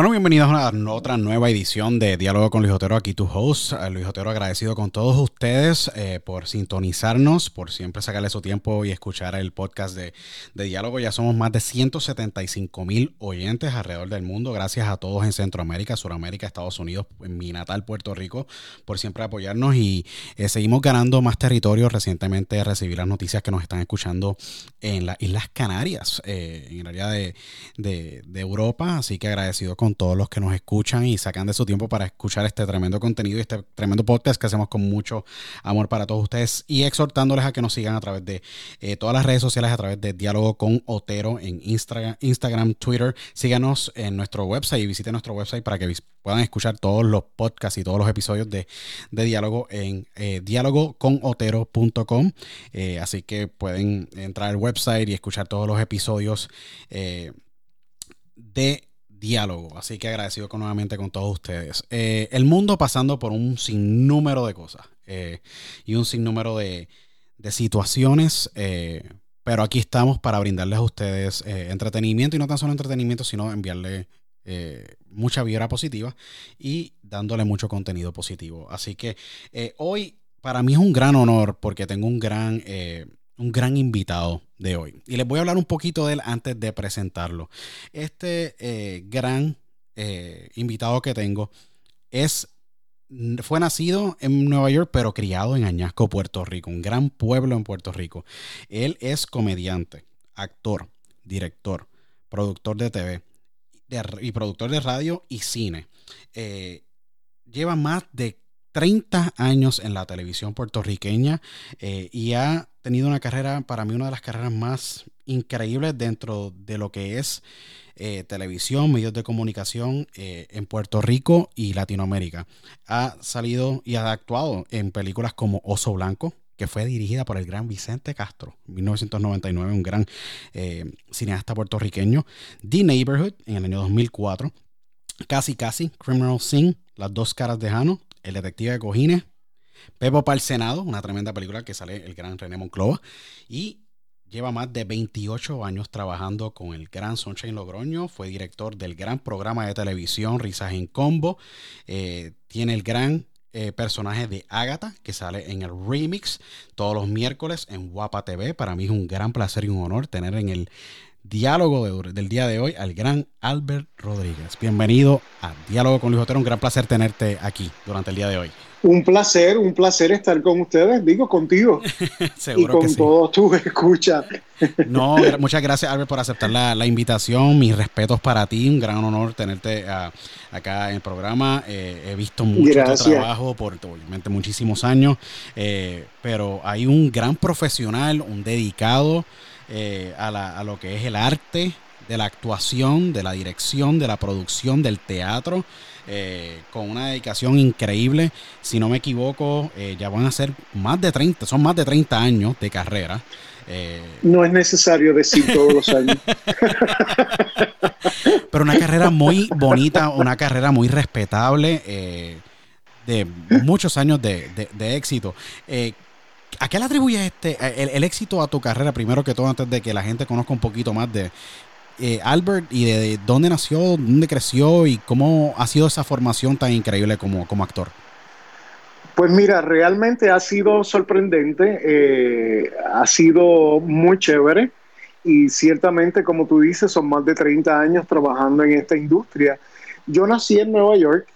Bueno, bienvenidos a otra nueva edición de Diálogo con Luis Otero, aquí tu host. Eh, Luis Otero agradecido con todos ustedes eh, por sintonizarnos, por siempre sacarle su tiempo y escuchar el podcast de, de Diálogo. Ya somos más de 175 mil oyentes alrededor del mundo. Gracias a todos en Centroamérica, Suramérica, Estados Unidos, en mi natal Puerto Rico, por siempre apoyarnos y eh, seguimos ganando más territorio. Recientemente recibí las noticias que nos están escuchando en las Islas Canarias, en el área de, de, de Europa, así que agradecido con todos los que nos escuchan y sacan de su tiempo para escuchar este tremendo contenido y este tremendo podcast que hacemos con mucho amor para todos ustedes y exhortándoles a que nos sigan a través de eh, todas las redes sociales, a través de Diálogo con Otero en Instagram, Instagram, Twitter. Síganos en nuestro website y visiten nuestro website para que puedan escuchar todos los podcasts y todos los episodios de, Diálogo en eh, diálogoconotero.com. Eh, así que pueden entrar al website y escuchar todos los episodios eh, de diálogo. Así que agradecido nuevamente con todos ustedes. Eh, el mundo pasando por un sinnúmero de cosas eh, y un sinnúmero de, de situaciones. Eh, pero aquí estamos para brindarles a ustedes entretenimiento y no tan solo entretenimiento, sino enviarle mucha vibra positiva y dándole mucho contenido positivo. Así que hoy para mí es un gran honor porque tengo un gran un gran invitado de hoy. Y les voy a hablar un poquito de él antes de presentarlo. Este eh, gran eh, invitado que tengo es fue nacido en Nueva York, pero criado en Añasco, Puerto Rico, un gran pueblo en Puerto Rico. Él es comediante, actor, director, productor de TV y productor de radio y cine. Eh, lleva más de 30 años en la televisión puertorriqueña y ha tenido una carrera, para mí una de las carreras más increíbles dentro de lo que es eh, televisión, medios de comunicación eh, en Puerto Rico y Latinoamérica. Ha salido y ha actuado en películas como Oso Blanco, que fue dirigida por el gran Vicente Castro, en 1999, un gran eh, cineasta puertorriqueño. The Neighborhood, en el año 2004. Casi Casi, Criminal Scene, Las dos caras de Jano, El detective de Cojines, Pepo para el Senado, una tremenda película que sale el gran René Monclova. Y lleva más de 28 años trabajando con el gran Sunshine Logroño. Fue director del gran programa de televisión Risas en Combo. Eh, tiene el gran eh, personaje de Agatha que sale en el remix todos los miércoles en Guapa TV. Para mí es un gran placer y un honor tener en el diálogo del día de hoy al gran Albert Rodríguez. Bienvenido a Diálogo con Luis Otero. Un gran placer tenerte aquí durante el día de hoy. Un placer, un placer estar con ustedes, digo, contigo. Seguro y con todos tus escuchas. no, muchas gracias, Albert, por aceptar la, invitación. Mis respetos para ti. Un gran honor tenerte ah, acá en el programa. Eh, he visto mucho tu trabajo por obviamente muchísimos años, eh, pero hay un gran profesional, un dedicado eh, a, la, a lo que es el arte de la actuación, de la dirección, de la producción, del teatro. Eh, con una dedicación increíble. Si no me equivoco, eh, ya van a ser más de 30, son más de 30 años de carrera. Eh, no es necesario decir todos los años. Pero una carrera muy bonita, una carrera muy respetable, de muchos años de, éxito. ¿A qué le atribuyes este, el, éxito a tu carrera, primero que todo, antes de que la gente conozca un poquito más de, eh, Albert y de, dónde nació, dónde creció y cómo ha sido esa formación tan increíble como, como actor. Pues mira, realmente ha sido sorprendente, eh, ha sido muy chévere y ciertamente, como tú dices, son más de 30 años trabajando en esta industria. Yo nací en Nueva York,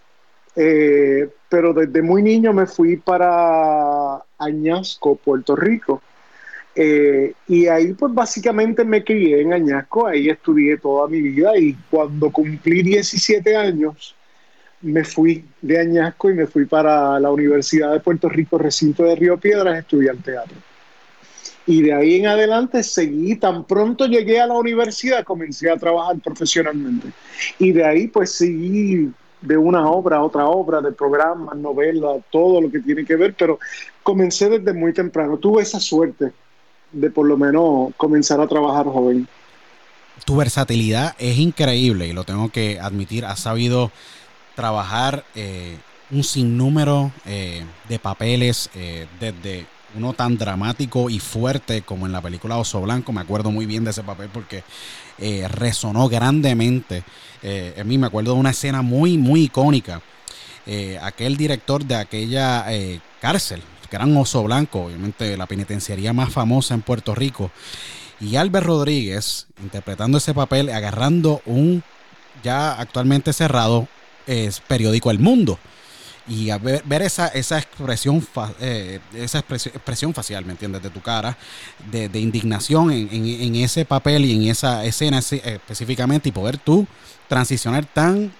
eh, pero desde muy niño me fui para Añasco, Puerto Rico eh, y ahí pues básicamente me crié en Añasco, ahí estudié toda mi vida y cuando cumplí 17 años me fui de Añasco y me fui para la Universidad de Puerto Rico, recinto de Río Piedras, estudiar teatro. Y de ahí en adelante seguí, tan pronto llegué a la universidad comencé a trabajar profesionalmente. Y de ahí pues seguí de una obra a otra obra, de programas, novelas, todo lo que tiene que ver, pero comencé desde muy temprano. Tuve esa suerte de por lo menos comenzar a trabajar joven. Tu versatilidad es increíble y lo tengo que admitir. Has sabido trabajar eh, un sinnúmero eh, de papeles eh, desde uno tan dramático y fuerte como en la película Oso Blanco. Me acuerdo muy bien de ese papel porque resonó grandemente. En mí me acuerdo de una escena muy, muy icónica. aquel director de aquella cárcel, Gran Oso Blanco, obviamente la penitenciaría más famosa en Puerto Rico. Y Albert Rodríguez interpretando ese papel, agarrando un ya actualmente cerrado periódico El Mundo. Y ver, esa, esa expresión eh, esa expresión, facial, ¿me entiendes? De tu cara, de, indignación en, ese papel y en esa escena específicamente y poder tú transicionar tan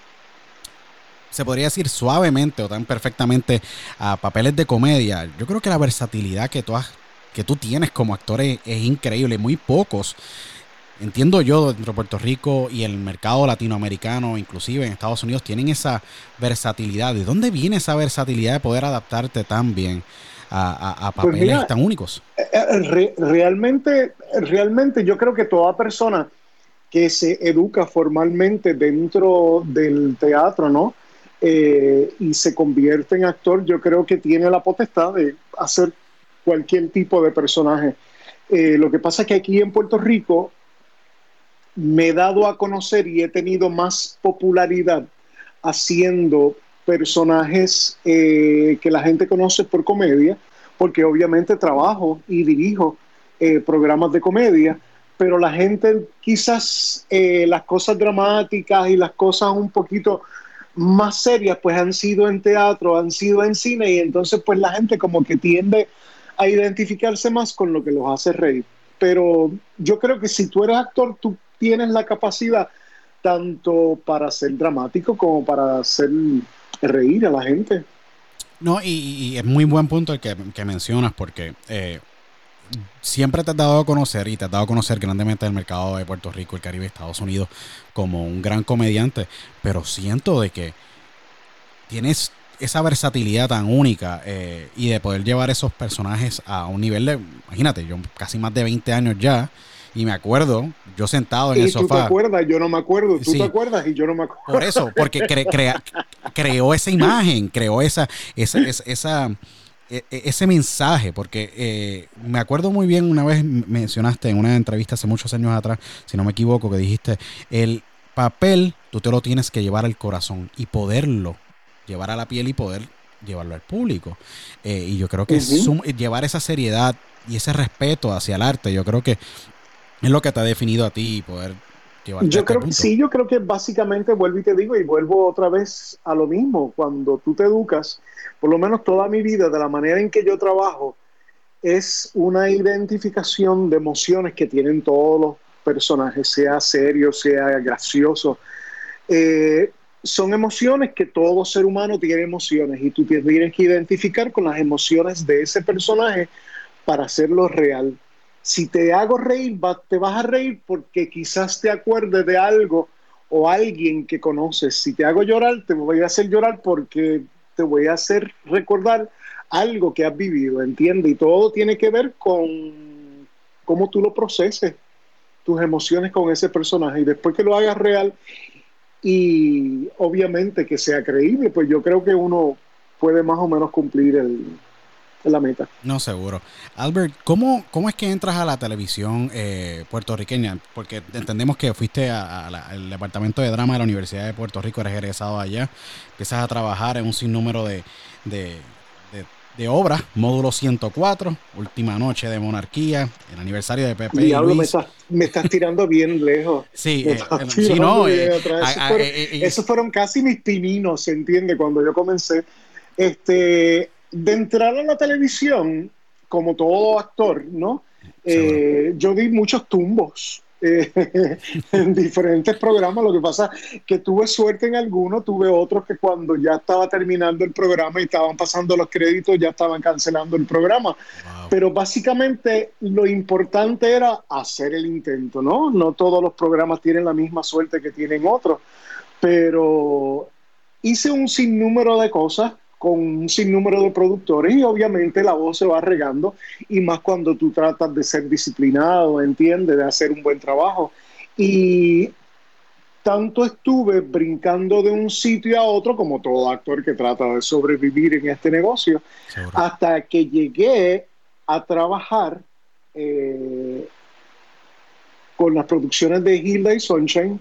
se podría decir suavemente o tan perfectamente a papeles de comedia. Yo creo que la versatilidad que tú, que tú tienes como actor es, increíble. Muy pocos, entiendo yo, dentro de Puerto Rico y el mercado latinoamericano, inclusive en Estados Unidos, tienen esa versatilidad. ¿De dónde viene esa versatilidad de poder adaptarte tan bien? A, pues papeles tan únicos. Eh, eh, realmente, realmente yo creo que toda persona que se educa formalmente dentro del teatro, ¿no? Eh, y se convierte en actor, yo creo que tiene la potestad de hacer cualquier tipo de personaje. Eh, lo que pasa es que aquí en Puerto Rico me he dado a conocer y he tenido más popularidad haciendo personajes eh, que la gente conoce por comedia, porque obviamente trabajo y dirijo programas de comedia, pero la gente quizás las cosas dramáticas y las cosas un poquito más serias pues han sido en teatro, han sido en cine y entonces pues la gente como que tiende a identificarse más con lo que los hace reír. Pero yo creo que si tú eres actor, tú tienes la capacidad tanto para ser dramático como para hacer reír a la gente. No, y, es muy buen punto el que, mencionas porque eh, siempre te has dado a conocer y te has dado a conocer grandemente el mercado de Puerto Rico, el Caribe, Estados Unidos como un gran comediante, pero siento de que tienes esa versatilidad tan única eh, y de poder llevar esos personajes a un nivel de, imagínate, yo casi más de 20 años ya y me acuerdo, yo sentado en el sofá. Tú te acuerdas, yo no me acuerdo, tú te acuerdas y yo no me acuerdo. Por eso, porque creó esa imagen, creó esa, esa, esa e, e, ese mensaje, porque eh, me acuerdo muy bien una vez mencionaste en una entrevista hace muchos años atrás, si no me equivoco, que dijiste, el papel tú te lo tienes que llevar al corazón y poderlo llevar a la piel y poder llevarlo al público. Eh, y yo creo que llevar esa seriedad y ese respeto hacia el arte, yo creo que es lo que te ha definido a ti y poder yo este creo sí, yo creo que básicamente vuelvo y te digo y vuelvo otra vez a lo mismo. Cuando tú te educas, por lo menos toda mi vida, de la manera en que yo trabajo, es una identificación de emociones que tienen todos los personajes, sea serio, sea gracioso. Eh, son emociones que todo ser humano tiene emociones y tú tienes que identificar con las emociones de ese personaje para hacerlo real si te hago reír, te vas a reír porque quizás te acuerdes de algo o alguien que conoces. Si te hago llorar, te voy a hacer llorar porque te voy a hacer recordar algo que has vivido, ¿entiendes? Y todo tiene que ver con cómo tú lo proceses, tus emociones con ese personaje. Y después que lo hagas real y obviamente que sea creíble, pues yo creo que uno puede más o menos cumplir el, la meta. No, seguro. Albert, ¿cómo, cómo es que entras a la televisión eh, puertorriqueña? Porque entendemos que fuiste al departamento de drama de la Universidad de Puerto Rico, eres egresado allá, empiezas a trabajar en un sinnúmero de, de, de, obras, módulo 104, última noche de monarquía, el aniversario de Pepe. Diablo, me estás, me estás tirando bien lejos. Sí, eh, sí no. Eh, esos, fueron, casi mis pininos, ¿se entiende? Cuando yo comencé. Este, de entrar a la televisión, como todo actor, ¿no? Eh, yo di muchos tumbos eh, en diferentes programas. Lo que pasa que tuve suerte en algunos, tuve otros que cuando ya estaba terminando el programa y estaban pasando los créditos, ya estaban cancelando el programa. Pero básicamente lo importante era hacer el intento, ¿no? No todos los programas tienen la misma suerte que tienen otros, pero hice un sinnúmero de cosas con un sinnúmero de productores y obviamente la voz se va regando y más cuando tú tratas de ser disciplinado, entiende, de hacer un buen trabajo. Y tanto estuve brincando de un sitio a otro, como todo actor que trata de sobrevivir en este negocio, hasta que llegué a trabajar eh, con las producciones de Hilda y Sunshine.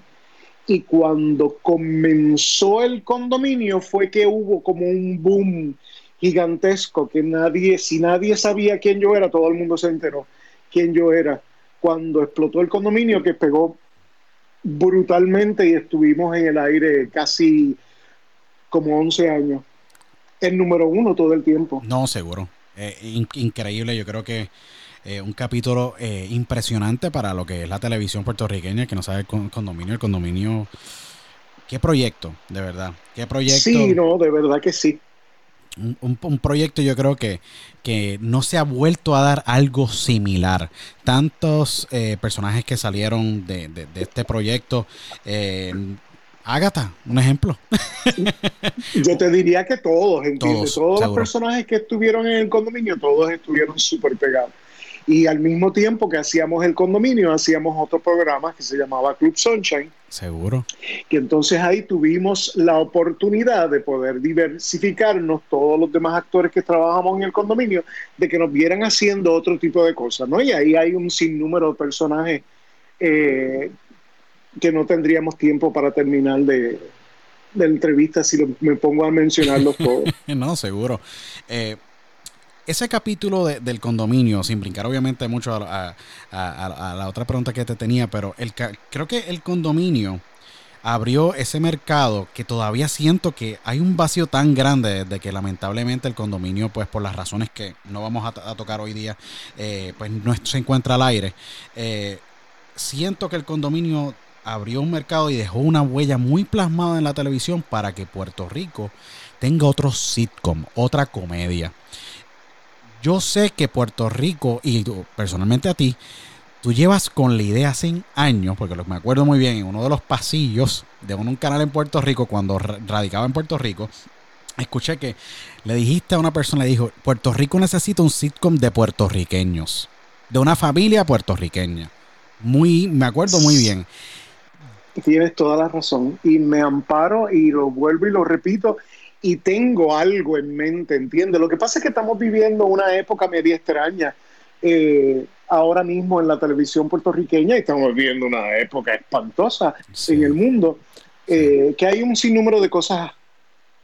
Y cuando comenzó el condominio fue que hubo como un boom gigantesco que nadie, si nadie sabía quién yo era, todo el mundo se enteró quién yo era. Cuando explotó el condominio que pegó brutalmente y estuvimos en el aire casi como 11 años. El número uno todo el tiempo. No, seguro. Eh, increíble, yo creo que eh, un capítulo eh, impresionante para lo que es la televisión puertorriqueña, que no sabe el condominio, el condominio. ¿Qué proyecto, de verdad? ¿Qué proyecto? Sí, no, de verdad que sí un, proyecto yo creo que, que no se ha vuelto a dar algo similar. Tantos eh, personajes que salieron de, este proyecto. Eh, Ágata, un ejemplo. Yo te diría que todos, ¿entiendes? Todos, todos los personajes que estuvieron en el condominio, todos estuvieron súper pegados. Y al mismo tiempo que hacíamos el condominio, hacíamos otro programa que se llamaba Club Sunshine. Seguro. Que entonces ahí tuvimos la oportunidad de poder diversificarnos, todos los demás actores que trabajamos en el condominio, de que nos vieran haciendo otro tipo de cosas, ¿no? Y ahí hay un sinnúmero de personajes eh, que no tendríamos tiempo para terminar de, de entrevista si me pongo a mencionarlos todos. no, seguro. Eh, ese capítulo del condominio, sin brincar obviamente mucho a, la otra pregunta que te tenía, pero creo que el condominio abrió ese mercado que todavía siento que hay un vacío tan grande de que lamentablemente el condominio, pues por las razones que no vamos a, tocar hoy día, eh, pues no se encuentra al aire. Eh, siento que el condominio abrió un mercado y dejó una huella muy plasmada en la televisión para que Puerto Rico tenga otro sitcom, otra comedia. Yo sé que Puerto Rico, y personalmente a ti, tú llevas con la idea hace años, porque me acuerdo muy bien, en uno de los pasillos de un, canal en Puerto Rico, cuando radicaba en Puerto Rico, escuché que le dijiste a una persona, le dijo, Puerto Rico necesita un sitcom de puertorriqueños, de una familia puertorriqueña. Muy, me acuerdo muy bien. Tienes toda la razón. Y me amparo y lo vuelvo y lo repito y tengo algo en mente, ¿entiendes? Lo que pasa es que estamos viviendo una época media extraña eh, ahora mismo en la televisión puertorriqueña y estamos viviendo una época espantosa en el mundo, eh, que hay un sinnúmero de cosas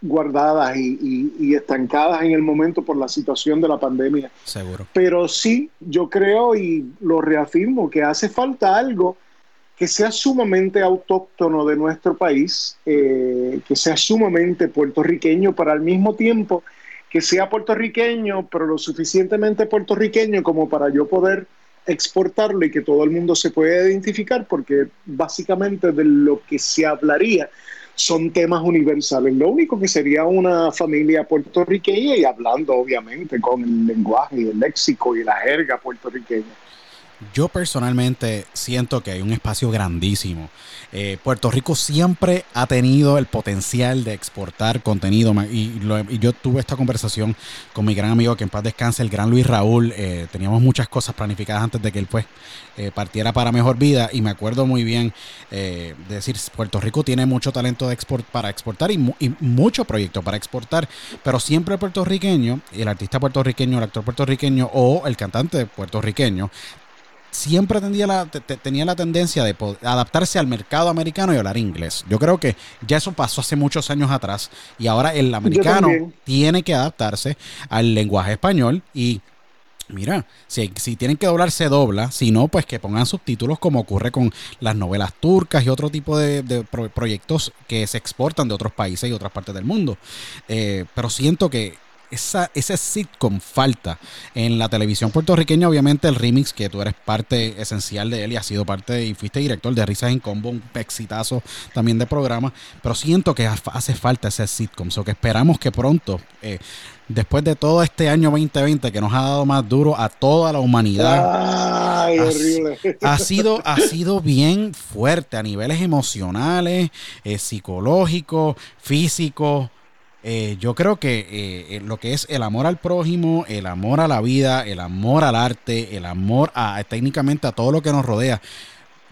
guardadas y, estancadas en el momento por la situación de la pandemia. Seguro. Pero sí, yo creo y lo reafirmo que hace falta algo que sea sumamente autóctono de nuestro país, eh, que sea sumamente puertorriqueño, pero al mismo tiempo que sea puertorriqueño, pero lo suficientemente puertorriqueño como para yo poder exportarlo y que todo el mundo se pueda identificar, porque básicamente de lo que se hablaría son temas universales. Lo único que sería una familia puertorriqueña y hablando obviamente con el lenguaje el léxico y la jerga puertorriqueña. Yo personalmente siento que hay un espacio grandísimo. Eh, Puerto Rico siempre ha tenido el potencial de exportar contenido y, yo tuve esta conversación con mi gran amigo que en paz descanse, el gran Luis Raúl. Eh, teníamos muchas cosas planificadas antes de que él pues eh, partiera para mejor vida y me acuerdo muy bien de decir, Puerto Rico tiene mucho talento para exportar y, y mucho proyecto para exportar, pero siempre el puertorriqueño, el artista puertorriqueño, el actor puertorriqueño o el cantante puertorriqueño siempre tenía la, tenía la tendencia de adaptarse al mercado americano y hablar inglés. Yo creo que ya eso pasó hace muchos años atrás y ahora el americano tiene que adaptarse al lenguaje español y Mira, si, tienen que doblar, se dobla. Si no, pues que pongan subtítulos como ocurre con las novelas turcas y otro tipo de, proyectos que se exportan de otros países y otras partes del mundo. Eh, pero siento que esa, ese sitcom falta en la televisión puertorriqueña. Obviamente, el remix, que tú eres parte esencial de él y has sido parte y fuiste director de Risas en Combo, un exitazo también de programa. Pero siento que hace falta ese sitcom. O que esperamos que pronto. Eh, después de todo este año 2020 que nos ha dado más duro a toda la humanidad. Ay, ha, horrible. Ha sido, ha sido bien fuerte a niveles emocionales, eh, psicológicos, físicos eh, yo creo que eh, lo que es el amor al prójimo, el amor a la vida, el amor al arte, el amor a técnicamente a todo lo que nos rodea,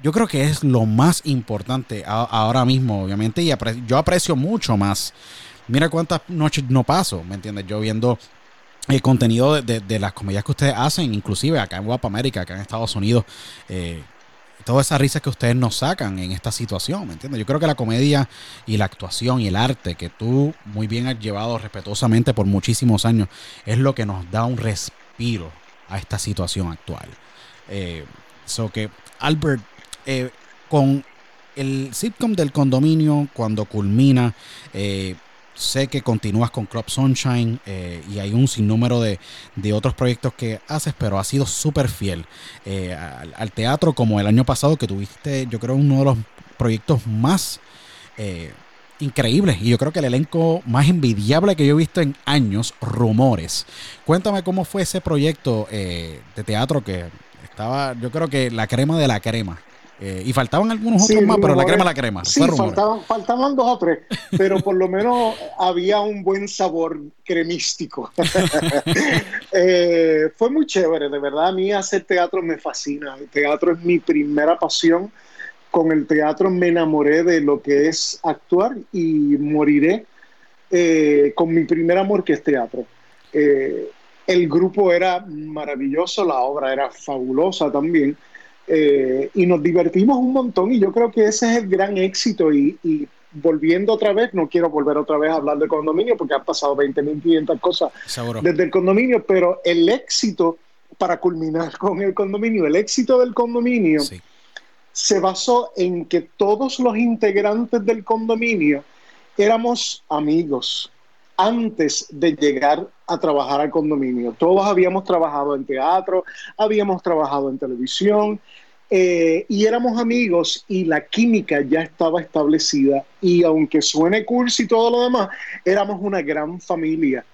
yo creo que es lo más importante ahora mismo, obviamente, y yo aprecio mucho más. Mira cuántas noches no paso, ¿me entiendes? Yo viendo el contenido de, las comedias que ustedes hacen, inclusive acá en Guapa América, acá en Estados Unidos, eh, todas esas risas que ustedes nos sacan en esta situación, ¿me entiendes? Yo creo que la comedia y la actuación y el arte que tú muy bien has llevado respetuosamente por muchísimos años es lo que nos da un respiro a esta situación actual. Eh, so que, Albert, eh, con el sitcom del condominio, cuando culmina, eh, sé que continúas con Crop Sunshine eh, y hay un sinnúmero de, de, otros proyectos que haces, pero has sido súper fiel al, teatro como el año pasado que tuviste, yo creo, uno de los proyectos más increíbles y yo creo que el elenco más envidiable que yo he visto en años, Rumores. Cuéntame cómo fue ese proyecto de teatro que estaba, yo creo que la crema de la crema. Eh, y faltaban algunos otros más, pero la crema la crema. Sí, faltaban, faltaban, dos o tres, pero por lo menos había un buen sabor cremístico. Eh, fue muy chévere, de verdad. A mí hacer teatro me fascina. El teatro es mi primera pasión. Con el teatro me enamoré de lo que es actuar y moriré eh, con mi primer amor que es teatro. el grupo era maravilloso, la obra era fabulosa también eh, y nos divertimos un montón y yo creo que ese es el gran éxito y, volviendo otra vez, no quiero volver otra vez a hablar de condominio porque han pasado 20.500 cosas desde el condominio, pero el éxito, para culminar con el condominio, el éxito del condominio se basó en que todos los integrantes del condominio éramos amigos antes de llegar a trabajar al condominio. Todos habíamos trabajado en teatro, habíamos trabajado en televisión eh, y éramos amigos y la química ya estaba establecida y aunque suene cursi y todo lo demás, éramos una gran familia.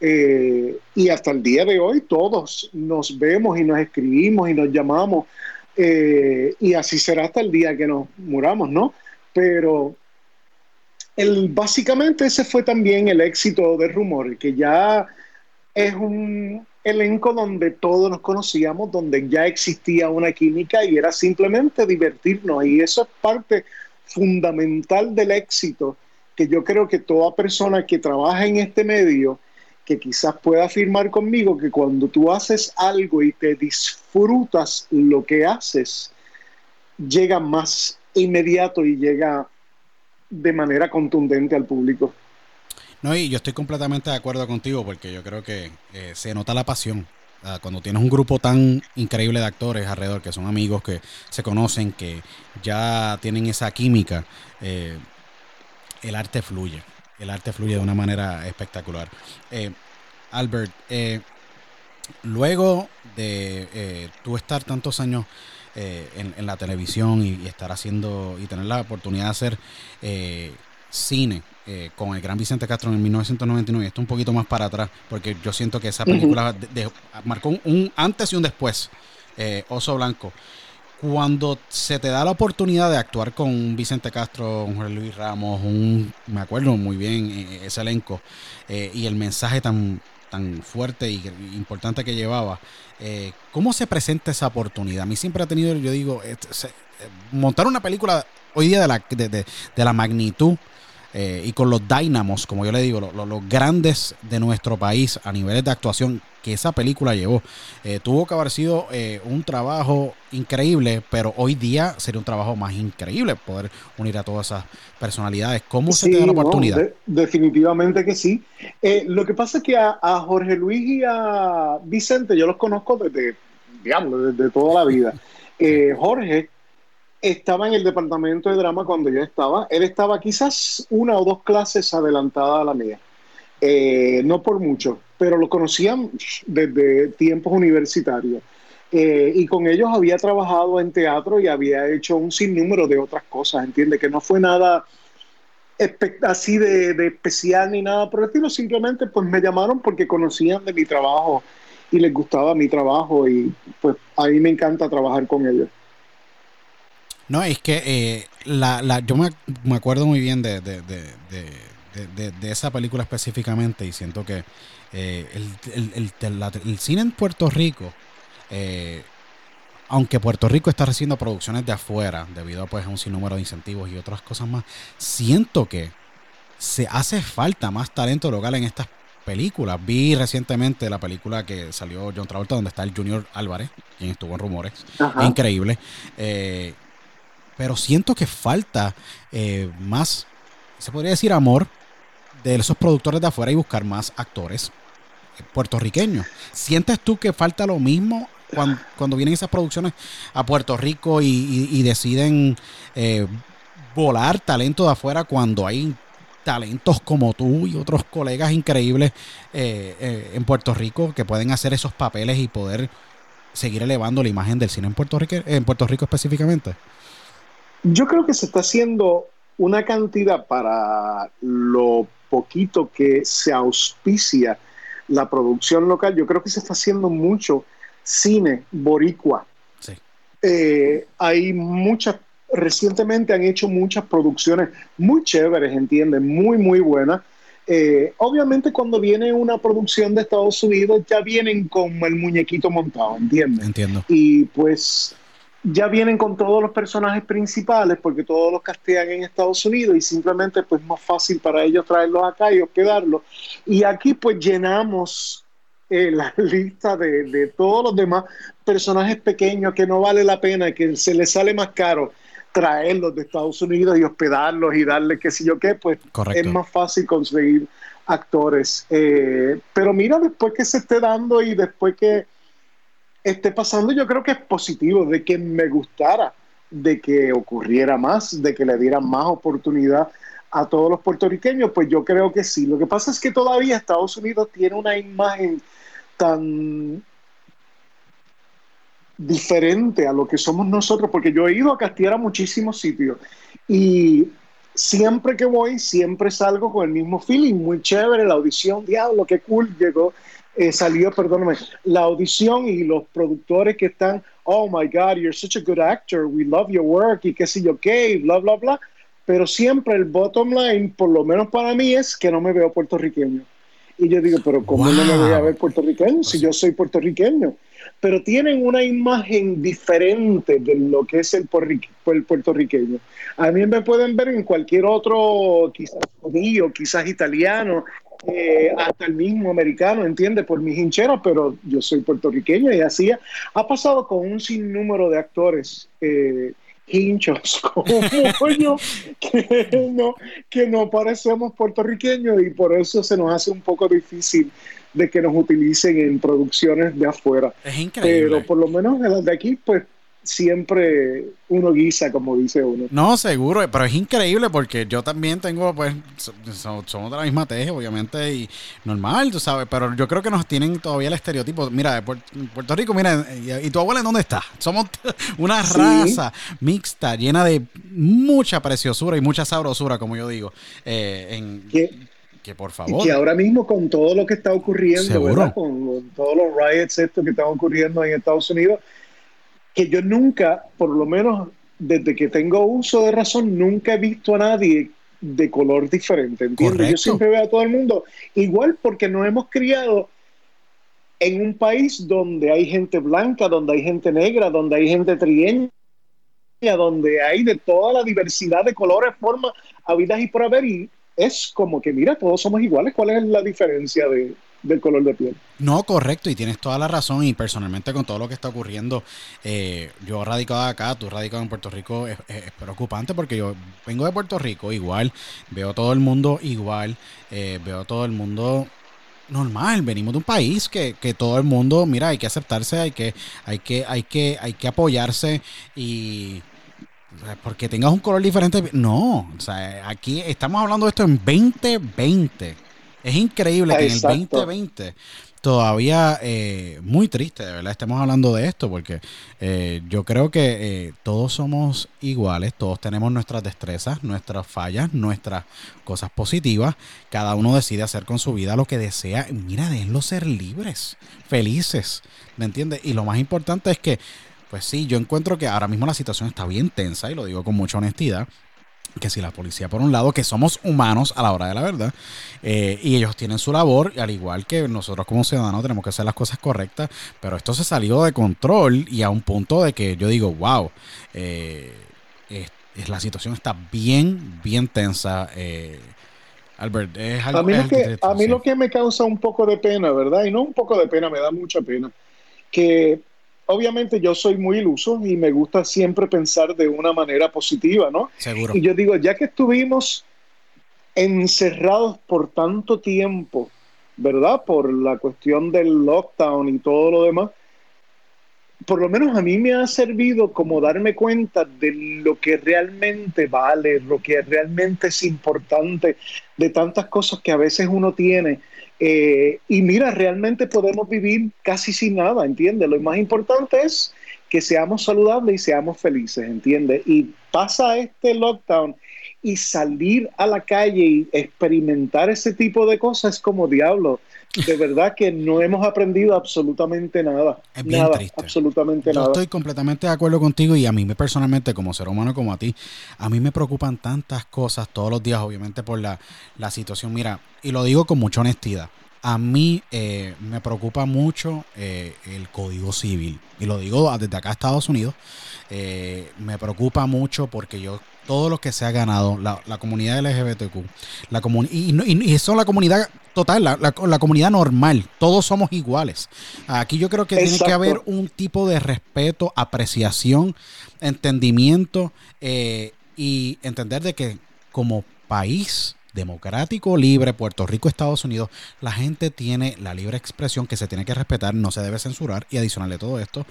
Eh, y hasta el día de hoy todos nos vemos y nos escribimos y nos llamamos eh, y así será hasta el día que nos muramos, ¿no? Pero el, básicamente ese fue también el éxito de Rumor, que ya es un elenco donde todos nos conocíamos, donde ya existía una química y era simplemente divertirnos. Y eso es parte fundamental del éxito que yo creo que toda persona que trabaja en este medio, que quizás pueda afirmar conmigo que cuando tú haces algo y te disfrutas lo que haces, llega más inmediato y llega de manera contundente al público. No, y yo estoy completamente de acuerdo contigo porque yo creo que eh, se nota la pasión. Cuando tienes un grupo tan increíble de actores alrededor, que son amigos, que se conocen, que ya tienen esa química, eh, el arte fluye. El arte fluye de una manera espectacular. Eh, Albert, luego de tú estar tantos años en, la televisión y, estar haciendo y tener la oportunidad de hacer cine eh, con el gran Vicente Castro en 1999. Esto un poquito más para atrás, porque yo siento que esa película marcó un, antes y un después. Eh, Oso Blanco. Cuando se te da la oportunidad de actuar con Vicente Castro, con Jorge Luis Ramos, un, me acuerdo muy bien eh, ese elenco, y el mensaje tan, tan fuerte y importante que llevaba, ¿cómo se presenta esa oportunidad? A mí siempre ha tenido, yo digo, montar una película hoy día de la, de la magnitud eh, y con los dynamos, como yo le digo, los, grandes de nuestro país a niveles de actuación que esa película llevó. Eh, tuvo que haber sido eh, un trabajo increíble, pero hoy día sería un trabajo más increíble poder unir a todas esas personalidades. ¿Cómo se te da la oportunidad? definitivamente que sí. lo que pasa es que a, Jorge Luis y a Vicente yo los conozco desde, digamos, desde toda la vida. Jorge estaba en el departamento de drama cuando yo estaba. Él estaba quizás una o dos clases adelantada a la mía. Eh, no por mucho, pero lo conocían desde tiempos universitarios. Eh, y con ellos había trabajado en teatro y había hecho un sinnúmero de otras cosas, entiende que no fue nada así de, especial ni nada por el estilo, simplemente pues me llamaron porque conocían de mi trabajo y les gustaba mi trabajo y pues a mí me encanta trabajar con ellos. No, es que eh, la, la, yo me, acuerdo muy bien de, de, esa película específicamente y siento que eh, el, cine en Puerto Rico, eh, aunque Puerto Rico está recibiendo producciones de afuera debido pues, a un sinnúmero de incentivos y otras cosas más, siento que se hace falta más talento local en estas películas. Vi recientemente la película que salió John Travolta, donde está el Junior Álvarez, quien estuvo en Rumores. Increíble. Eh, pero siento que falta eh, más, se podría decir, amor de esos productores de afuera y buscar más actores puertorriqueños. ¿Sientes tú que falta lo mismo cuando, vienen esas producciones a Puerto Rico y, deciden eh, volar talento de afuera cuando hay talentos como tú y otros colegas increíbles eh, en Puerto Rico que pueden hacer esos papeles y poder seguir elevando la imagen del cine en Puerto Rico, en Puerto Rico específicamente? Yo creo que se está haciendo una cantidad para lo poquito que se auspicia la producción local. Yo creo que se está haciendo mucho cine boricua. Sí. Eh, hay muchas, recientemente han hecho muchas producciones muy chéveres, entiende, Muy, muy buenas. Eh, obviamente cuando viene una producción de Estados Unidos ya vienen con el muñequito montado, ¿entiendes? Entiendo. Y pues ya vienen con todos los personajes principales porque todos los castean en Estados Unidos y simplemente pues más fácil para ellos traerlos acá y hospedarlos. Y aquí pues llenamos eh, la lista de, de, todos los demás personajes pequeños que no vale la pena, que se les sale más caro traerlos de Estados Unidos y hospedarlos y darles qué sé yo qué, pues es más fácil conseguir actores. Eh, pero mira, después que se esté dando y después que esté pasando, yo creo que es positivo, de que me gustara, de que ocurriera más, de que le dieran más oportunidad a todos los puertorriqueños, pues yo creo que sí. Lo que pasa es que todavía Estados Unidos tiene una imagen tan diferente a lo que somos nosotros, porque yo he ido a castigar a muchísimos sitios y siempre que voy, siempre salgo con el mismo feeling, muy chévere, la audición, diablo, qué cool, llegó, eh, salió, perdóname, la audición y los productores que están, oh my God, you're such a good actor, we love your work y qué sé yo qué, bla, bla, bla. Pero siempre el bottom line, por lo menos para mí, es que no me veo puertorriqueño. Y yo digo, pero ¿cómo no me voy a ver puertorriqueño si yo soy puertorriqueño? Pero tienen una imagen diferente de lo que es el, puertorriqueño. A mí me pueden ver en cualquier otro, quizás judío, quizás italiano, eh, hasta el mismo americano, entiende, por mis hincheras, pero yo soy puertorriqueño y así ha pasado con un sinnúmero de actores eh, hinchos como yo, que no, que no parecemos puertorriqueños y por eso se nos hace un poco difícil de que nos utilicen en producciones de afuera. Es increíble. Pero por lo menos en las de aquí, pues siempre uno guisa, como dice uno. No, seguro, pero es increíble porque yo también tengo, pues, somos de la misma teje, obviamente, y normal, tú sabes, pero yo creo que nos tienen todavía el estereotipo. Mira, Puerto Rico, mira, ¿y tu abuela en dónde está? Somos una raza mixta, llena de mucha preciosura y mucha sabrosura, como yo digo. Eh, en, que por favor. Y que ahora mismo con todo lo que está ocurriendo, ¿verdad? Con, con, todos los riots estos que están ocurriendo en Estados Unidos, que yo nunca, por lo menos desde que tengo uso de razón, nunca he visto a nadie de color diferente, ¿entiendes? Yo siempre veo a todo el mundo igual porque nos hemos criado en un país donde hay gente blanca, donde hay gente negra, donde hay gente trigueña, donde hay de toda la diversidad de colores, formas, habidas y por haber, y es como que, mira, todos somos iguales, ¿cuál es la diferencia de, del color de piel. No, correcto, y tienes toda la razón. Y personalmente, con todo lo que está ocurriendo, eh, yo radicado acá, tú radicado en Puerto Rico, es, preocupante porque yo vengo de Puerto Rico igual, veo todo el mundo igual, eh, veo todo el mundo normal, venimos de un país que, que, todo el mundo, mira, hay que aceptarse, hay que, hay que, hay que, hay que apoyarse y porque tengas un color diferente, no, o sea, aquí estamos hablando de esto en 2020. Es increíble que en el 2020 todavía eh, muy triste, de verdad, estemos hablando de esto, porque eh, yo creo que eh, todos somos iguales, todos tenemos nuestras destrezas, nuestras fallas, nuestras cosas positivas, cada uno decide hacer con su vida lo que desea, mira, déjenlo ser libres, felices, ¿me entiendes? Y lo más importante es que, pues sí, yo encuentro que ahora mismo la situación está bien tensa, y lo digo con mucha honestidad, que si la policía por un lado, que somos humanos a la hora de la verdad, eh, y ellos tienen su labor, al igual que nosotros como ciudadanos tenemos que hacer las cosas correctas, pero esto se salió de control y a un punto de que yo digo, wow, eh, es, la situación está bien, bien tensa. Eh, Albert, es algo, a mí, lo que, a mí lo que me causa un poco de pena, ¿verdad? Y no un poco de pena, me da mucha pena, que obviamente yo soy muy iluso y me gusta siempre pensar de una manera positiva, ¿no? Seguro. Y yo digo, ya que estuvimos encerrados por tanto tiempo, ¿verdad? Por la cuestión del lockdown y todo lo demás, por lo menos a mí me ha servido como darme cuenta de lo que realmente vale, lo que realmente es importante, de tantas cosas que a veces uno tiene eh, y mira, realmente podemos vivir casi sin nada, ¿entiendes? Lo más importante es que seamos saludables y seamos felices, ¿entiendes? Y pasa este lockdown y salir a la calle y experimentar ese tipo de cosas es como diablo. De verdad que no hemos aprendido absolutamente nada. Es bien nada, triste. Absolutamente Yo nada. estoy completamente de acuerdo contigo y a mí me personalmente, como ser humano como a ti, a mí me preocupan tantas cosas todos los días, obviamente por la, la situación. Mira, y lo digo con mucha honestidad. A mí eh, me preocupa mucho eh, el código civil. Y lo digo desde acá a Estados Unidos. Eh, me preocupa mucho porque yo, todo lo que se ha ganado, la, comunidad LGBTQ, la y, y, y, eso es la comunidad total, la, la, comunidad normal, todos somos iguales. Aquí yo creo que tiene que haber un tipo de respeto, apreciación, entendimiento y entender de que como país democrático, libre, Puerto Rico, Estados Unidos, la gente tiene la libre expresión que se tiene que respetar, no se debe censurar y adicional de todo esto,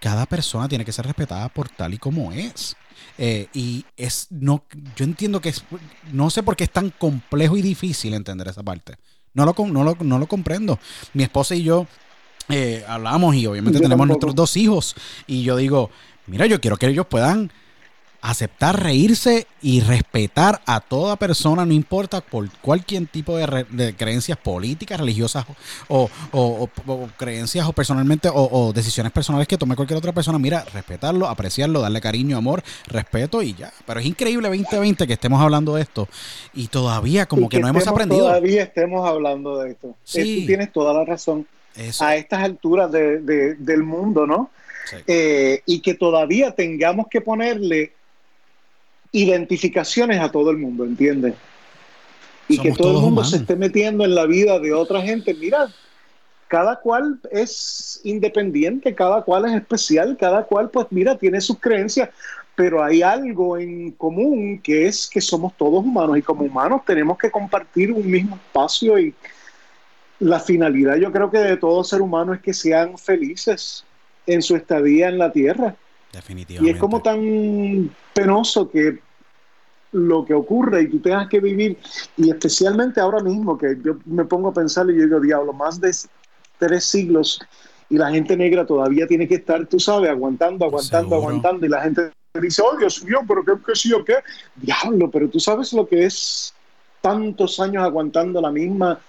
cada persona tiene que ser respetada por tal y como es. Eh, y es, no, yo entiendo que es, no sé por qué es tan complejo y difícil entender esa parte. No lo, no lo, no lo comprendo. Mi esposa y yo eh, hablamos y obviamente tenemos nuestros dos hijos y yo digo, mira, yo quiero que ellos puedan aceptar reírse y respetar a toda persona, no importa por cualquier tipo de, creencias políticas, religiosas o, creencias o personalmente o, decisiones personales que tome cualquier otra persona. Mira, respetarlo, apreciarlo, darle cariño, amor, respeto y ya. Pero es increíble 2020 que estemos hablando de esto y todavía como que, no hemos aprendido. Todavía estemos hablando de esto. Sí. Tú tienes toda la razón. A estas alturas del mundo, ¿no? Eh, y que todavía tengamos que ponerle identificaciones a todo el mundo, ¿entiendes? Y que todo el mundo se esté metiendo en la vida de otra gente. Mira, cada cual es independiente, cada cual es especial, cada cual, pues mira, tiene sus creencias, pero hay algo en común que es que somos todos humanos y como humanos tenemos que compartir un mismo espacio y la finalidad yo creo que de todo ser humano es que sean felices en su estadía en la tierra. Definitivamente. Y es como tan penoso que lo que ocurre y tú tengas que vivir, y especialmente ahora mismo que yo me pongo a pensar y yo digo, diablo, más de tres siglos y la gente negra todavía tiene que estar, tú sabes, aguantando, aguantando, aguantando, y la gente dice, oh Dios mío, pero qué, qué sí o qué, diablo, pero tú sabes lo que es tantos años aguantando la misma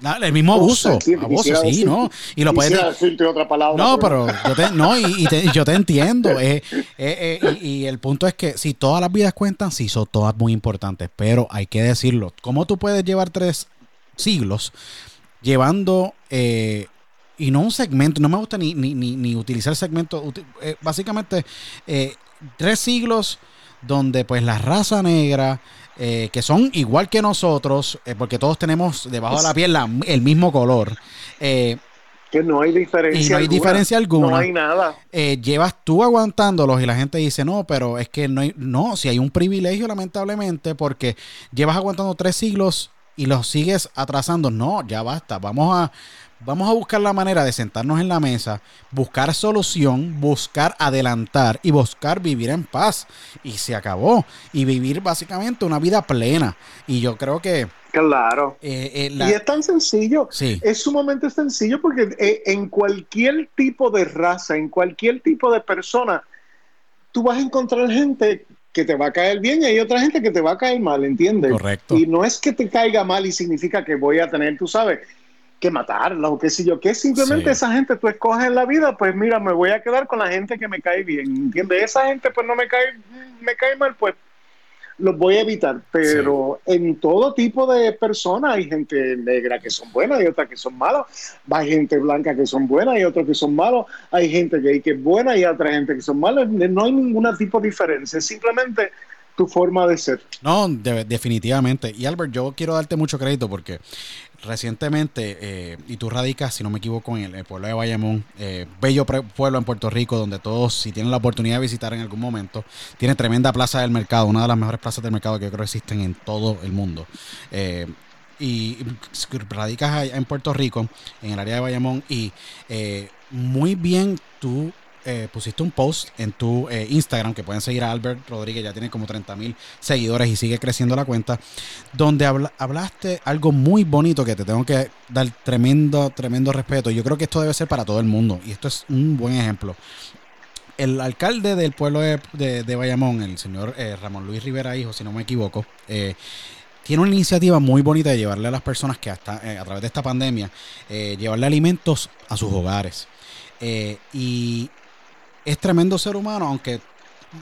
el mismo abuso, abuso, sí, ¿no? Y lo puedes decirte otra palabra. No, pero, yo te, no, y, yo te entiendo. Eh, eh, eh, y, el punto es que si todas las vidas cuentan, sí, son todas muy importantes, pero hay que decirlo. ¿Cómo tú puedes llevar tres siglos llevando, y no un segmento, no me gusta ni, ni, ni, ni utilizar segmento, básicamente tres siglos donde pues la raza negra eh, que son igual que nosotros, eh, porque todos tenemos debajo de la piel el mismo color. Eh, que no hay diferencia. Y no hay diferencia alguna. No hay nada. llevas tú aguantándolos y la gente dice, no, pero es que no hay, no, si hay un privilegio lamentablemente porque llevas aguantando tres siglos y los sigues atrasando. No, ya basta. Vamos a, Vamos a buscar la manera de sentarnos en la mesa, buscar solución, buscar adelantar y buscar vivir en paz. Y se acabó. Y vivir básicamente una vida plena. Y yo creo que... Claro. Eh, eh, y es tan sencillo. Sí. Es sumamente sencillo porque eh, en cualquier tipo de raza, en cualquier tipo de persona, tú vas a encontrar gente que te va a caer bien y hay otra gente que te va a caer mal, ¿entiendes? Correcto. Y no es que te caiga mal y significa que voy a tener, tú sabes, que matarla o qué sé yo, que simplemente esa gente tú escoges en la vida, pues mira, me voy a quedar con la gente que me cae bien, ¿entiendes? Esa gente pues no me cae, me cae mal, pues los voy a evitar, pero en todo tipo de personas hay gente negra que son buenas y otras que son malas, hay gente blanca que son buenas y otros que son malos, hay gente gay que es buena y otra gente que son malas, no hay ningún tipo de diferencia, simplemente tu forma de ser. No, definitivamente. Y Albert, yo quiero darte mucho crédito porque recientemente, eh, y tú radicas, si no me equivoco, en el, pueblo de Bayamón, eh, bello pueblo en Puerto Rico, donde todos, si tienen la oportunidad de visitar en algún momento, tiene tremenda plaza del mercado, una de las mejores plazas del mercado que yo creo existen en todo el mundo. Eh, y radicas en Puerto Rico, en el área de Bayamón, y muy bien tú eh, pusiste un post en tu eh, Instagram, que pueden seguir a Albert Rodríguez, ya tiene como 30 mil seguidores y sigue creciendo la cuenta, donde hablaste algo muy bonito que te tengo que dar tremendo, tremendo respeto. Yo creo que esto debe ser para todo el mundo y esto es un buen ejemplo. El alcalde del pueblo de, Bayamón, el señor eh, Ramón Luis Rivera Hijo, si no me equivoco, tiene una iniciativa muy bonita de llevarle a las personas que hasta a través de esta pandemia, llevarle alimentos a sus hogares. y es tremendo ser humano, aunque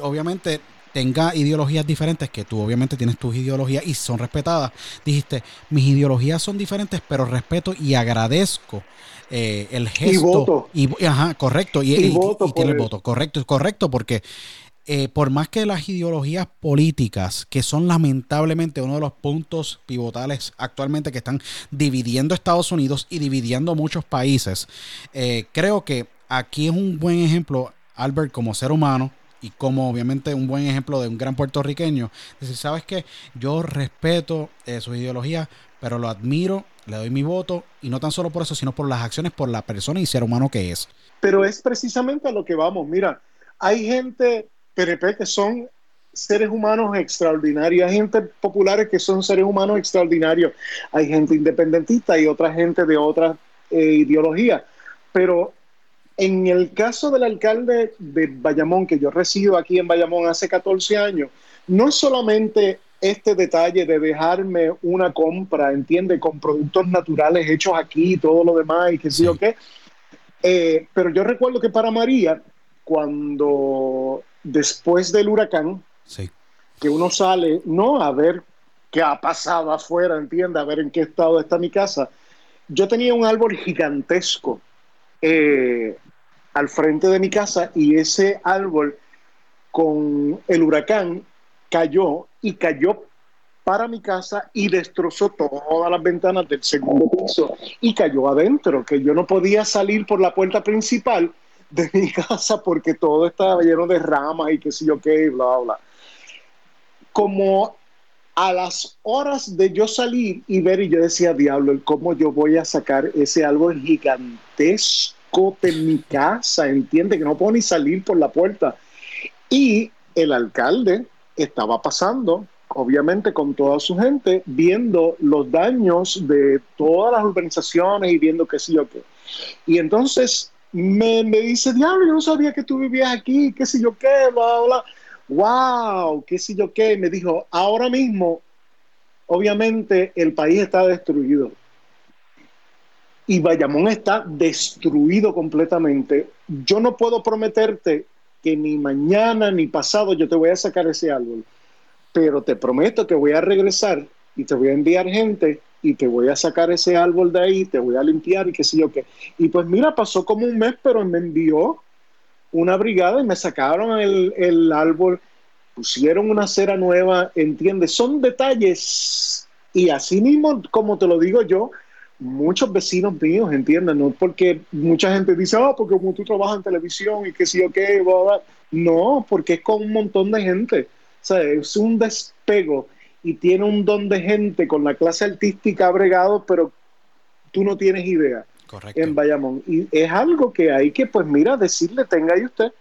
obviamente tenga ideologías diferentes, que tú obviamente tienes tus ideologías y son respetadas. Dijiste, mis ideologías son diferentes, pero respeto y agradezco eh, el gesto. Y voto. Y, ajá, correcto. Y, y, tiene el voto. Correcto, correcto, porque eh, por más que las ideologías políticas, que son lamentablemente uno de los puntos pivotales actualmente que están dividiendo Estados Unidos y dividiendo muchos países, eh, creo que aquí es un buen ejemplo Albert como ser humano y como obviamente un buen ejemplo de un gran puertorriqueño. Decir, ¿sabes qué? Yo respeto eh, su ideología, pero lo admiro, le doy mi voto y no tan solo por eso, sino por las acciones, por la persona y ser humano que es. Pero es precisamente a lo que vamos. Mira, hay gente PNP que son seres humanos extraordinarios, hay gente populares que son seres humanos extraordinarios, hay gente independentista y otra gente de otra eh, ideología. Pero en el caso del alcalde de Bayamón, que yo resido aquí en Bayamón hace 14 años, no es solamente este detalle de dejarme una compra, entiende, con productos naturales hechos aquí y todo lo demás y que sí, o qué. Eh, pero yo recuerdo que para María, cuando después del huracán, que uno sale, no a ver qué ha pasado afuera, entiende, a ver en qué estado está mi casa, yo tenía un árbol gigantesco eh, al frente de mi casa y ese árbol con el huracán cayó y cayó para mi casa y destrozó todas las ventanas del segundo piso y cayó adentro, que yo no podía salir por la puerta principal de mi casa porque todo estaba lleno de ramas y qué sé yo qué, bla, bla. Como a las horas de yo salir y ver, y yo decía, diablo, ¿cómo yo voy a sacar ese árbol gigantesco? En mi casa, entiende que no puedo ni salir por la puerta. Y el alcalde estaba pasando, obviamente con toda su gente, viendo los daños de todas las urbanizaciones y viendo qué sé yo qué. Y entonces me, me dice, diablo, yo no sabía que tú vivías aquí, qué sé yo qué, bla, bla. Wow, qué sé yo qué. Me dijo, ahora mismo, obviamente el país está destruido y Bayamón está destruido completamente. Yo no puedo prometerte que ni mañana ni pasado yo te voy a sacar ese árbol, pero te prometo que voy a regresar y te voy a enviar gente y te voy a sacar ese árbol de ahí, te voy a limpiar y qué sé yo qué. Y pues mira, pasó como un mes, pero me envió una brigada y me sacaron el, el árbol, pusieron una cera nueva, ¿entiendes? Son detalles y así mismo, como te lo digo yo, muchos vecinos míos, entienden, no porque mucha gente dice, oh, porque como tú trabajas en televisión y que sí o qué, no, porque es con un montón de gente, o sea, es un despego y tiene un don de gente con la clase artística bregado, pero tú no tienes idea Correcto. en Bayamón. Y es algo que hay que, pues mira, decirle, tenga ahí usted.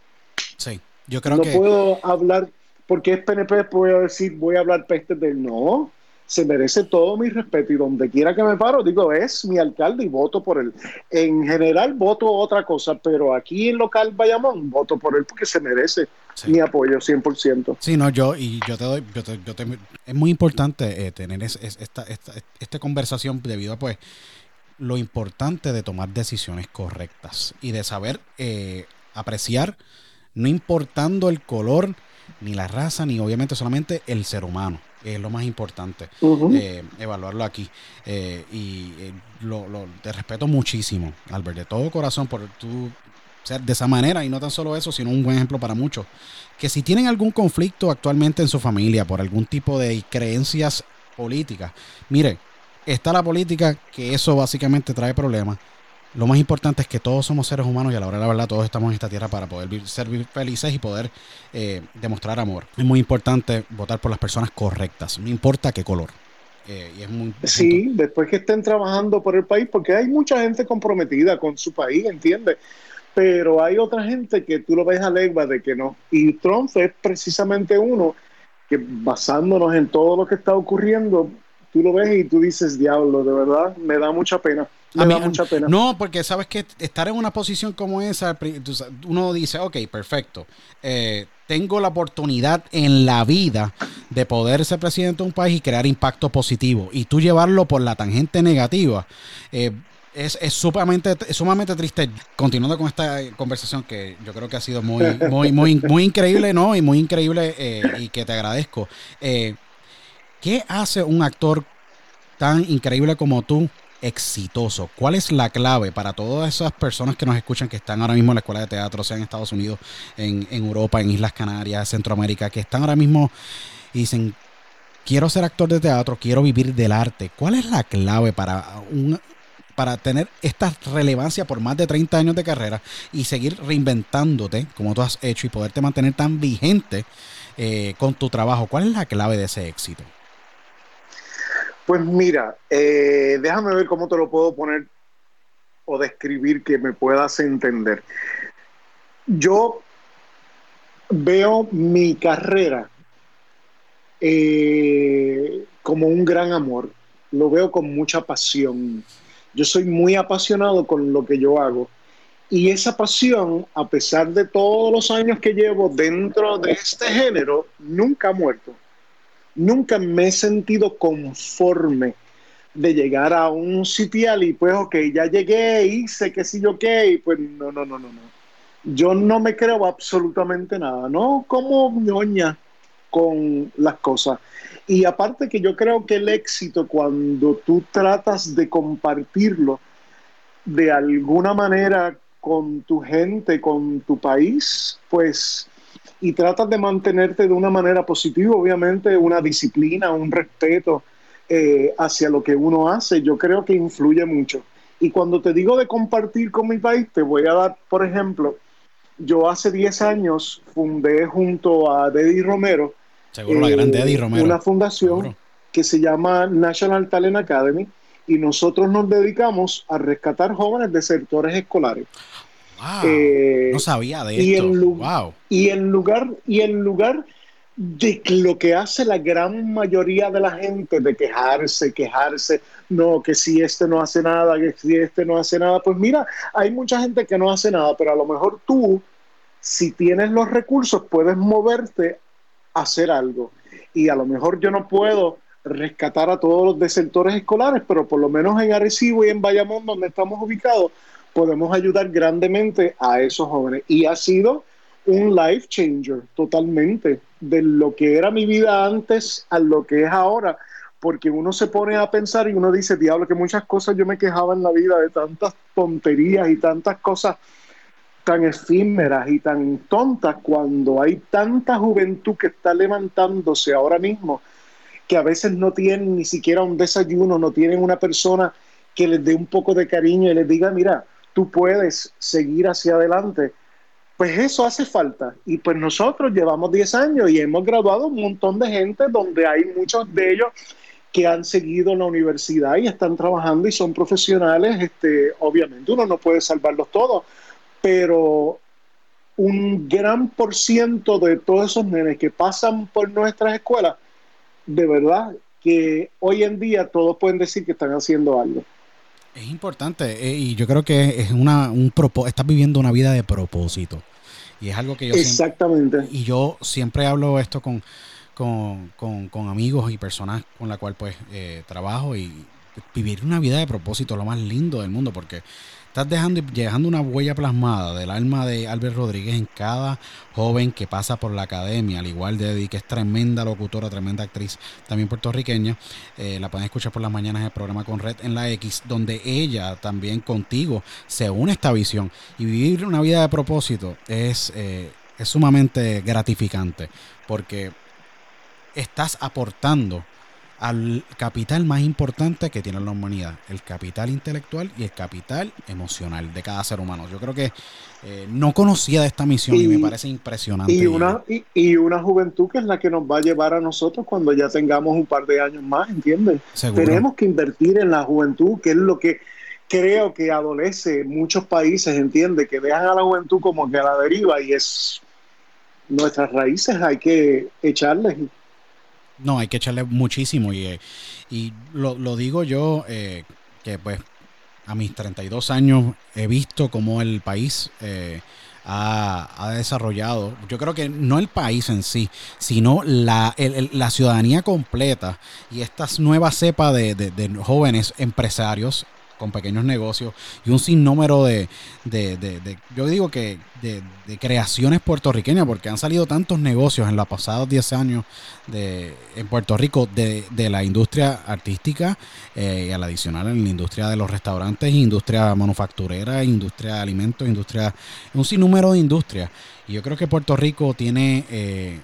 Sí, yo creo no que... No puedo hablar, porque es PNP, puedo decir, voy a hablar peste de no se merece todo mi respeto y donde quiera que me paro, digo, es mi alcalde y voto por él. En general voto otra cosa, pero aquí en local Bayamón voto por él porque se merece mi apoyo 100%. Sí, no, yo y yo te doy, yo te, yo te, es muy importante eh, tener esta, esta, esta conversación debido a pues lo importante de tomar decisiones correctas y de saber eh, apreciar, no importando el color ni la raza, ni obviamente solamente el ser humano. Es lo más importante, eh, evaluarlo aquí. Eh, y eh, lo, te respeto muchísimo, Albert, de todo corazón por tu ser de esa manera y no tan solo eso, sino un buen ejemplo para muchos. Que si tienen algún conflicto actualmente en su familia por algún tipo de creencias políticas, mire, está la política que eso básicamente trae problemas lo más importante es que todos somos seres humanos y a la hora de la verdad todos estamos en esta tierra para poder ser felices y poder eh, demostrar amor. Es muy importante votar por las personas correctas, no importa qué color. Eh, sí, después que estén trabajando por el país, porque hay mucha gente comprometida con su país, ¿entiendes? Pero hay otra gente que tú lo ves a legua de que no. Y Trump es precisamente uno que basándonos en todo lo que está ocurriendo, tú lo ves y tú dices, diablo, de verdad, me da mucha pena. Da mucha pena. No, porque sabes que estar en una posición como esa, uno dice, ok, perfecto. Eh, tengo la oportunidad en la vida de poder ser presidente de un país y crear impacto positivo. Y tú llevarlo por la tangente negativa. Eh, es, sumamente, sumamente triste. Continuando con esta conversación que yo creo que ha sido muy, muy, muy, muy increíble, ¿no? Y muy increíble eh, y que te agradezco. ¿Qué hace un actor tan increíble como tú exitoso? ¿Cuál es la clave para todas esas personas que nos escuchan que están ahora mismo en la escuela de teatro, sea en Estados Unidos, en, Europa, en Islas Canarias, Centroamérica, que están ahora mismo y dicen, quiero ser actor de teatro, quiero vivir del arte? ¿Cuál es la clave para un, para tener esta relevancia por más de 30 años de carrera y seguir reinventándote como tú has hecho y poderte mantener tan vigente eh, con tu trabajo? ¿Cuál es la clave de ese éxito? Pues mira, eh, déjame ver cómo te lo puedo poner o describir que me puedas entender. Yo veo mi carrera eh, como un gran amor, lo veo con mucha pasión. Yo soy muy apasionado con lo que yo hago. Y esa pasión, a pesar de todos los años que llevo dentro de este género, nunca ha muerto nunca me he sentido conforme de llegar a un sitial y pues, ok, ya llegué, hice qué sé yo qué, y pues no, no, no, no, no. Yo no me creo absolutamente nada, ¿no? Como ñoña con las cosas. Y aparte que yo creo que el éxito cuando tú tratas de compartirlo de alguna manera con tu gente, con tu país, pues y tratas de mantenerte de una manera positiva, obviamente una disciplina, un respeto eh, hacia lo que uno hace, yo creo que influye mucho. Y cuando te digo de compartir con mi país, te voy a dar, por ejemplo, yo hace 10 años fundé junto a Deddy Romero, eh, una fundación que se llama National Talent Academy y nosotros nos dedicamos a rescatar jóvenes desertores escolares. Eh, no sabía de y esto. En y en lugar, y en lugar de lo que hace la gran mayoría de la gente, de quejarse, quejarse, no, que si este no hace nada, que si este no hace nada, pues mira, hay mucha gente que no hace nada, pero a lo mejor tú, si tienes los recursos, puedes moverte a hacer algo. Y a lo mejor yo no puedo rescatar a todos los desertores escolares, pero por lo menos en Arecibo y en Bayamón, donde estamos ubicados, podemos ayudar grandemente a esos jóvenes. Y ha sido un life changer totalmente de lo que era mi vida antes a lo que es ahora, porque uno se pone a pensar y uno dice, diablo, que muchas cosas yo me quejaba en la vida de tantas tonterías y tantas cosas tan efímeras y tan tontas cuando hay tanta juventud que está levantándose ahora mismo que a veces no tienen ni siquiera un desayuno, no tienen una persona que les dé un poco de cariño y les diga, mira, tú puedes seguir hacia adelante. Pues eso hace falta. Y pues nosotros llevamos 10 años y hemos graduado un montón de gente donde hay muchos de ellos que han seguido la universidad y están trabajando y son profesionales. Este, obviamente uno no puede salvarlos todos, pero un gran por ciento de todos esos nenes que pasan por nuestras escuelas, de verdad que hoy en día todos pueden decir que están haciendo algo. Es importante eh, y yo creo que es una un estás viviendo una vida de propósito. Y es algo que yo exactamente. y yo siempre hablo esto con, con, amigos y personas con la cual pues eh, trabajo y vivir una vida de propósito, lo más lindo del mundo, porque estás dejando, dejando una huella plasmada del alma de Albert Rodríguez en cada joven que pasa por la academia, al igual de Eddie, que es tremenda locutora, tremenda actriz, también puertorriqueña. Eh, la pueden escuchar por las mañanas en el programa con Red en la X, donde ella también contigo se une a esta visión. Y vivir una vida de propósito es, eh, es sumamente gratificante, porque estás aportando al capital más importante que tiene la humanidad, el capital intelectual y el capital emocional de cada ser humano. Yo creo que eh, no conocía de esta misión y, me parece impresionante. Y una, y, una juventud que es la que nos va a llevar a nosotros cuando ya tengamos un par de años más, ¿entiendes? Tenemos que invertir en la juventud, que es lo que creo que adolece muchos países, ¿entiendes? Que dejan a la juventud como que a la deriva y es nuestras raíces hay que echarles no, hay que echarle muchísimo y, eh, y lo, lo, digo yo eh, que pues a mis 32 años he visto cómo el país eh, ha, desarrollado, yo creo que no el país en sí, sino la, la ciudadanía completa y estas nuevas cepas de, de jóvenes empresarios con pequeños negocios y un sinnúmero de, de, de, yo digo que de, creaciones puertorriqueñas, porque han salido tantos negocios en los pasados 10 años de, en Puerto Rico de, la industria artística eh, y al adicional en la industria de los restaurantes, industria manufacturera, industria de alimentos, industria, un sinnúmero de industrias. Y yo creo que Puerto Rico tiene eh,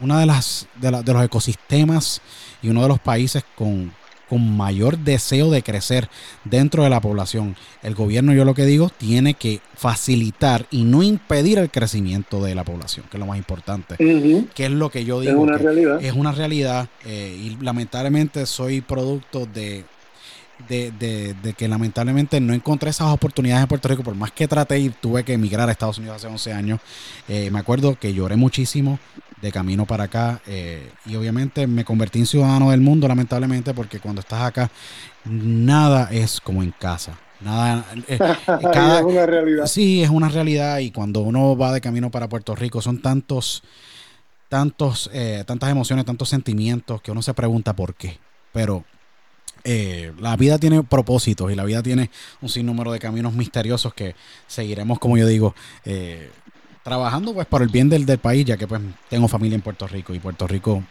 una de las de, de los ecosistemas y uno de los países con con mayor deseo de crecer dentro de la población. El gobierno, yo lo que digo, tiene que facilitar y no impedir el crecimiento de la población, que es lo más importante. Que es lo que yo digo. Es una realidad. Es una realidad eh, y lamentablemente soy producto de de, de, que lamentablemente no encontré esas oportunidades en Puerto Rico, por más que traté y tuve que emigrar a Estados Unidos hace 11 años, eh, me acuerdo que lloré muchísimo de camino para acá eh, y obviamente me convertí en ciudadano del mundo, lamentablemente, porque cuando estás acá, nada es como en casa. Nada, eh, es una realidad. Sí, es una realidad y cuando uno va de camino para Puerto Rico son tantos, tantos, tantas emociones, tantos sentimientos que uno se pregunta por qué. Pero eh, la vida tiene propósitos y la vida tiene un sinnúmero de caminos misteriosos que seguiremos, como yo digo, eh, trabajando pues por el bien del, del, país, ya que pues tengo familia en Puerto Rico y Puerto Rico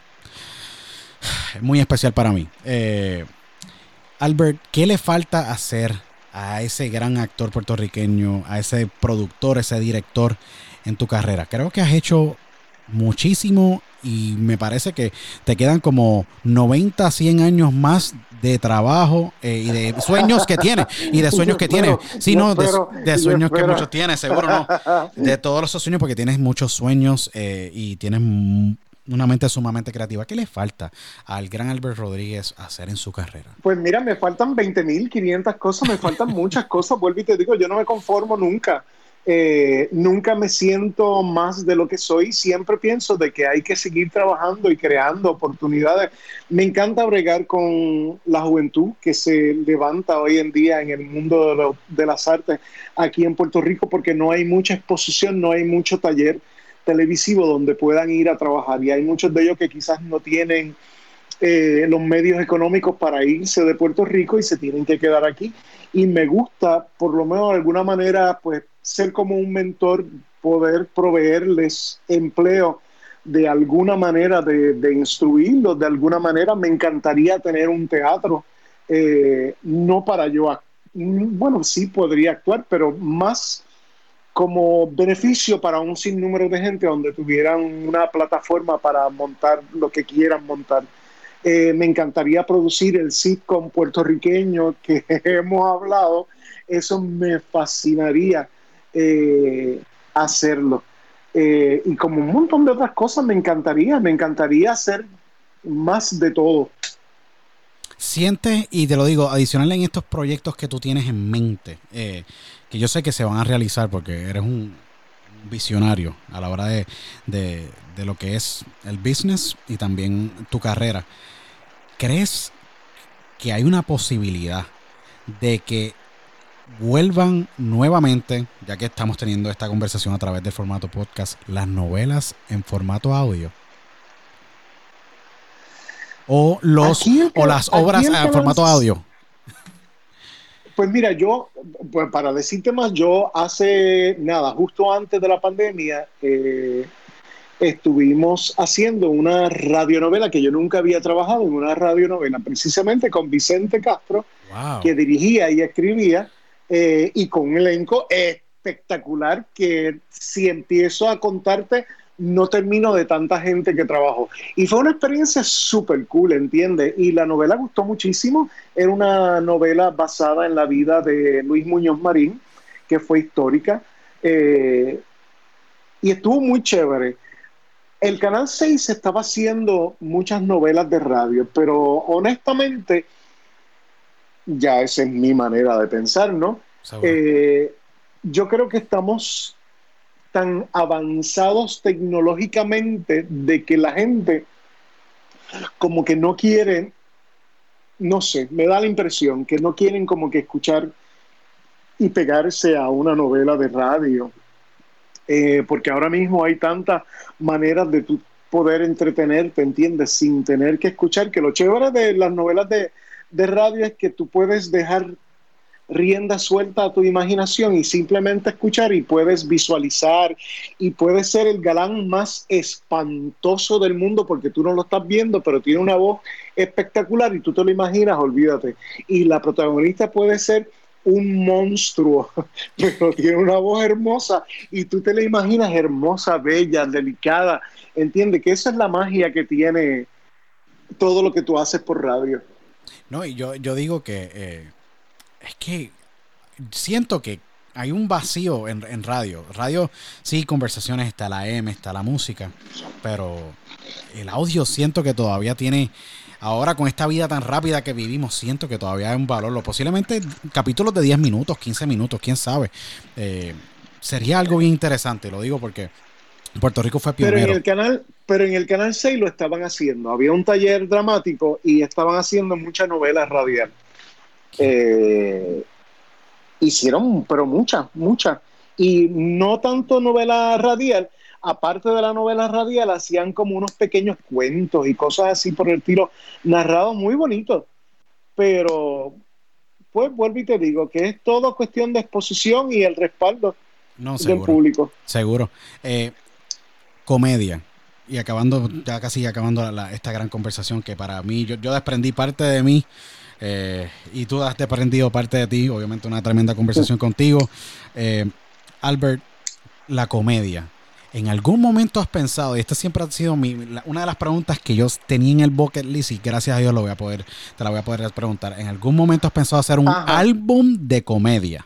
es muy especial para mí. Eh, Albert, ¿qué le falta hacer a ese gran actor puertorriqueño, a ese productor, ese director en tu carrera? Creo que has hecho muchísimo y me parece que te quedan como 90, 100 años más de trabajo eh, y de sueños que tiene y de sueños que tiene. Sí, no, de, sueños que muchos tienes, seguro no. De todos esos sueños porque tienes muchos sueños eh, y tienes una mente sumamente creativa. ¿Qué le falta al gran Albert Rodríguez hacer en su carrera? Pues mira, me faltan 20.500 cosas, me faltan muchas cosas. Vuelvo y te digo, yo no me conformo nunca. Eh, nunca me siento más de lo que soy, siempre pienso de que hay que seguir trabajando y creando oportunidades. Me encanta bregar con la juventud que se levanta hoy en día en el mundo de, las artes aquí en Puerto Rico porque no hay mucha exposición, no hay mucho taller televisivo donde puedan ir a trabajar. Y hay muchos de ellos que quizás no tienen eh, los medios económicos para irse de Puerto Rico y se tienen que quedar aquí. Y me gusta por lo menos de alguna manera pues ser como un mentor, poder proveerles empleo de alguna manera, de, instruirlos de alguna manera. Me encantaría tener un teatro, eh, no para yo, bueno, sí podría actuar, pero más como beneficio para un sinnúmero de gente donde tuvieran una plataforma para montar lo que quieran montar. Eh, me encantaría producir el sitcom puertorriqueño que hemos hablado. Eso me fascinaría. Eh, hacerlo. Eh, y como un montón de otras cosas, me encantaría, me encantaría hacer más de todo. Sientes, y te lo digo, adicional en estos proyectos que tú tienes en mente, eh, que yo sé que se van a realizar porque eres un visionario a la hora de, de, de lo que es el business y también tu carrera. ¿Crees que hay una posibilidad de que vuelvan nuevamente, ya que estamos teniendo esta conversación a través del formato podcast, las novelas en formato audio. O los o las obras en formato audio. Pues mira, yo, pues para decirte más, yo hace nada, justo antes de la pandemia, eh, estuvimos haciendo una radionovela que yo nunca había trabajado en una radionovela, precisamente con Vicente Castro, que dirigía y escribía, eh, y con un elenco espectacular que si empiezo a contarte no termino de tanta gente que trabajó. Y fue una experiencia súper cool, ¿entiendes? Y la novela gustó muchísimo. Era una novela basada en la vida de Luis Muñoz Marín, que fue histórica. Eh, y estuvo muy chévere. El Canal 6 estaba haciendo muchas novelas de radio, pero honestamente, ya esa es mi manera de pensar, ¿no? Eh, yo creo que estamos tan avanzados tecnológicamente de que la gente como que no quiere, no sé, me da la impresión que no quieren como que escuchar y pegarse a una novela de radio. Eh, porque ahora mismo hay tantas maneras de tu poder entretenerte, ¿entiendes? Sin tener que escuchar, que lo chévere de las novelas de, de radio es que tú puedes dejar rienda suelta a tu imaginación y simplemente escuchar y puedes visualizar y puedes ser el galán más espantoso del mundo porque tú no lo estás viendo, pero tiene una voz espectacular y tú te lo imaginas, olvídate. Y la protagonista puede ser un monstruo, pero tiene una voz hermosa y tú te la imaginas hermosa, bella, delicada. Entiende que esa es la magia que tiene todo lo que tú haces por radio. No, y yo, yo digo que eh, es que siento que hay un vacío en, en, radio. Radio, sí, conversaciones, está la M, está la música, pero el audio siento que todavía tiene, ahora con esta vida tan rápida que vivimos, siento que todavía hay un valor. Lo posiblemente capítulos de 10 minutos, 15 minutos, quién sabe. Eh, sería algo bien interesante, lo digo porque Puerto Rico fue pionero. Pero en el canal, pero en el canal 6 lo estaban haciendo. Había un taller dramático y estaban haciendo muchas novelas radiales. Eh, hicieron, pero muchas, muchas. Y no tanto novela radial, aparte de la novela radial, hacían como unos pequeños cuentos y cosas así por el tiro, narrados muy bonitos. Pero, pues vuelvo y te digo que es todo cuestión de exposición y el respaldo del público. Seguro. Eh, comedia. Y acabando, ya casi acabando esta gran conversación que para mí, yo, yo desprendí parte de mí eh, y tú has aprendido parte de ti, obviamente una tremenda conversación contigo. Eh, Albert, la comedia. ¿En algún momento has pensado, y esta siempre ha sido mi, una de las preguntas que yo tenía en el bucket list y gracias a Dios lo voy a poder, te la voy a poder preguntar, ¿en algún momento has pensado hacer un álbum de comedia?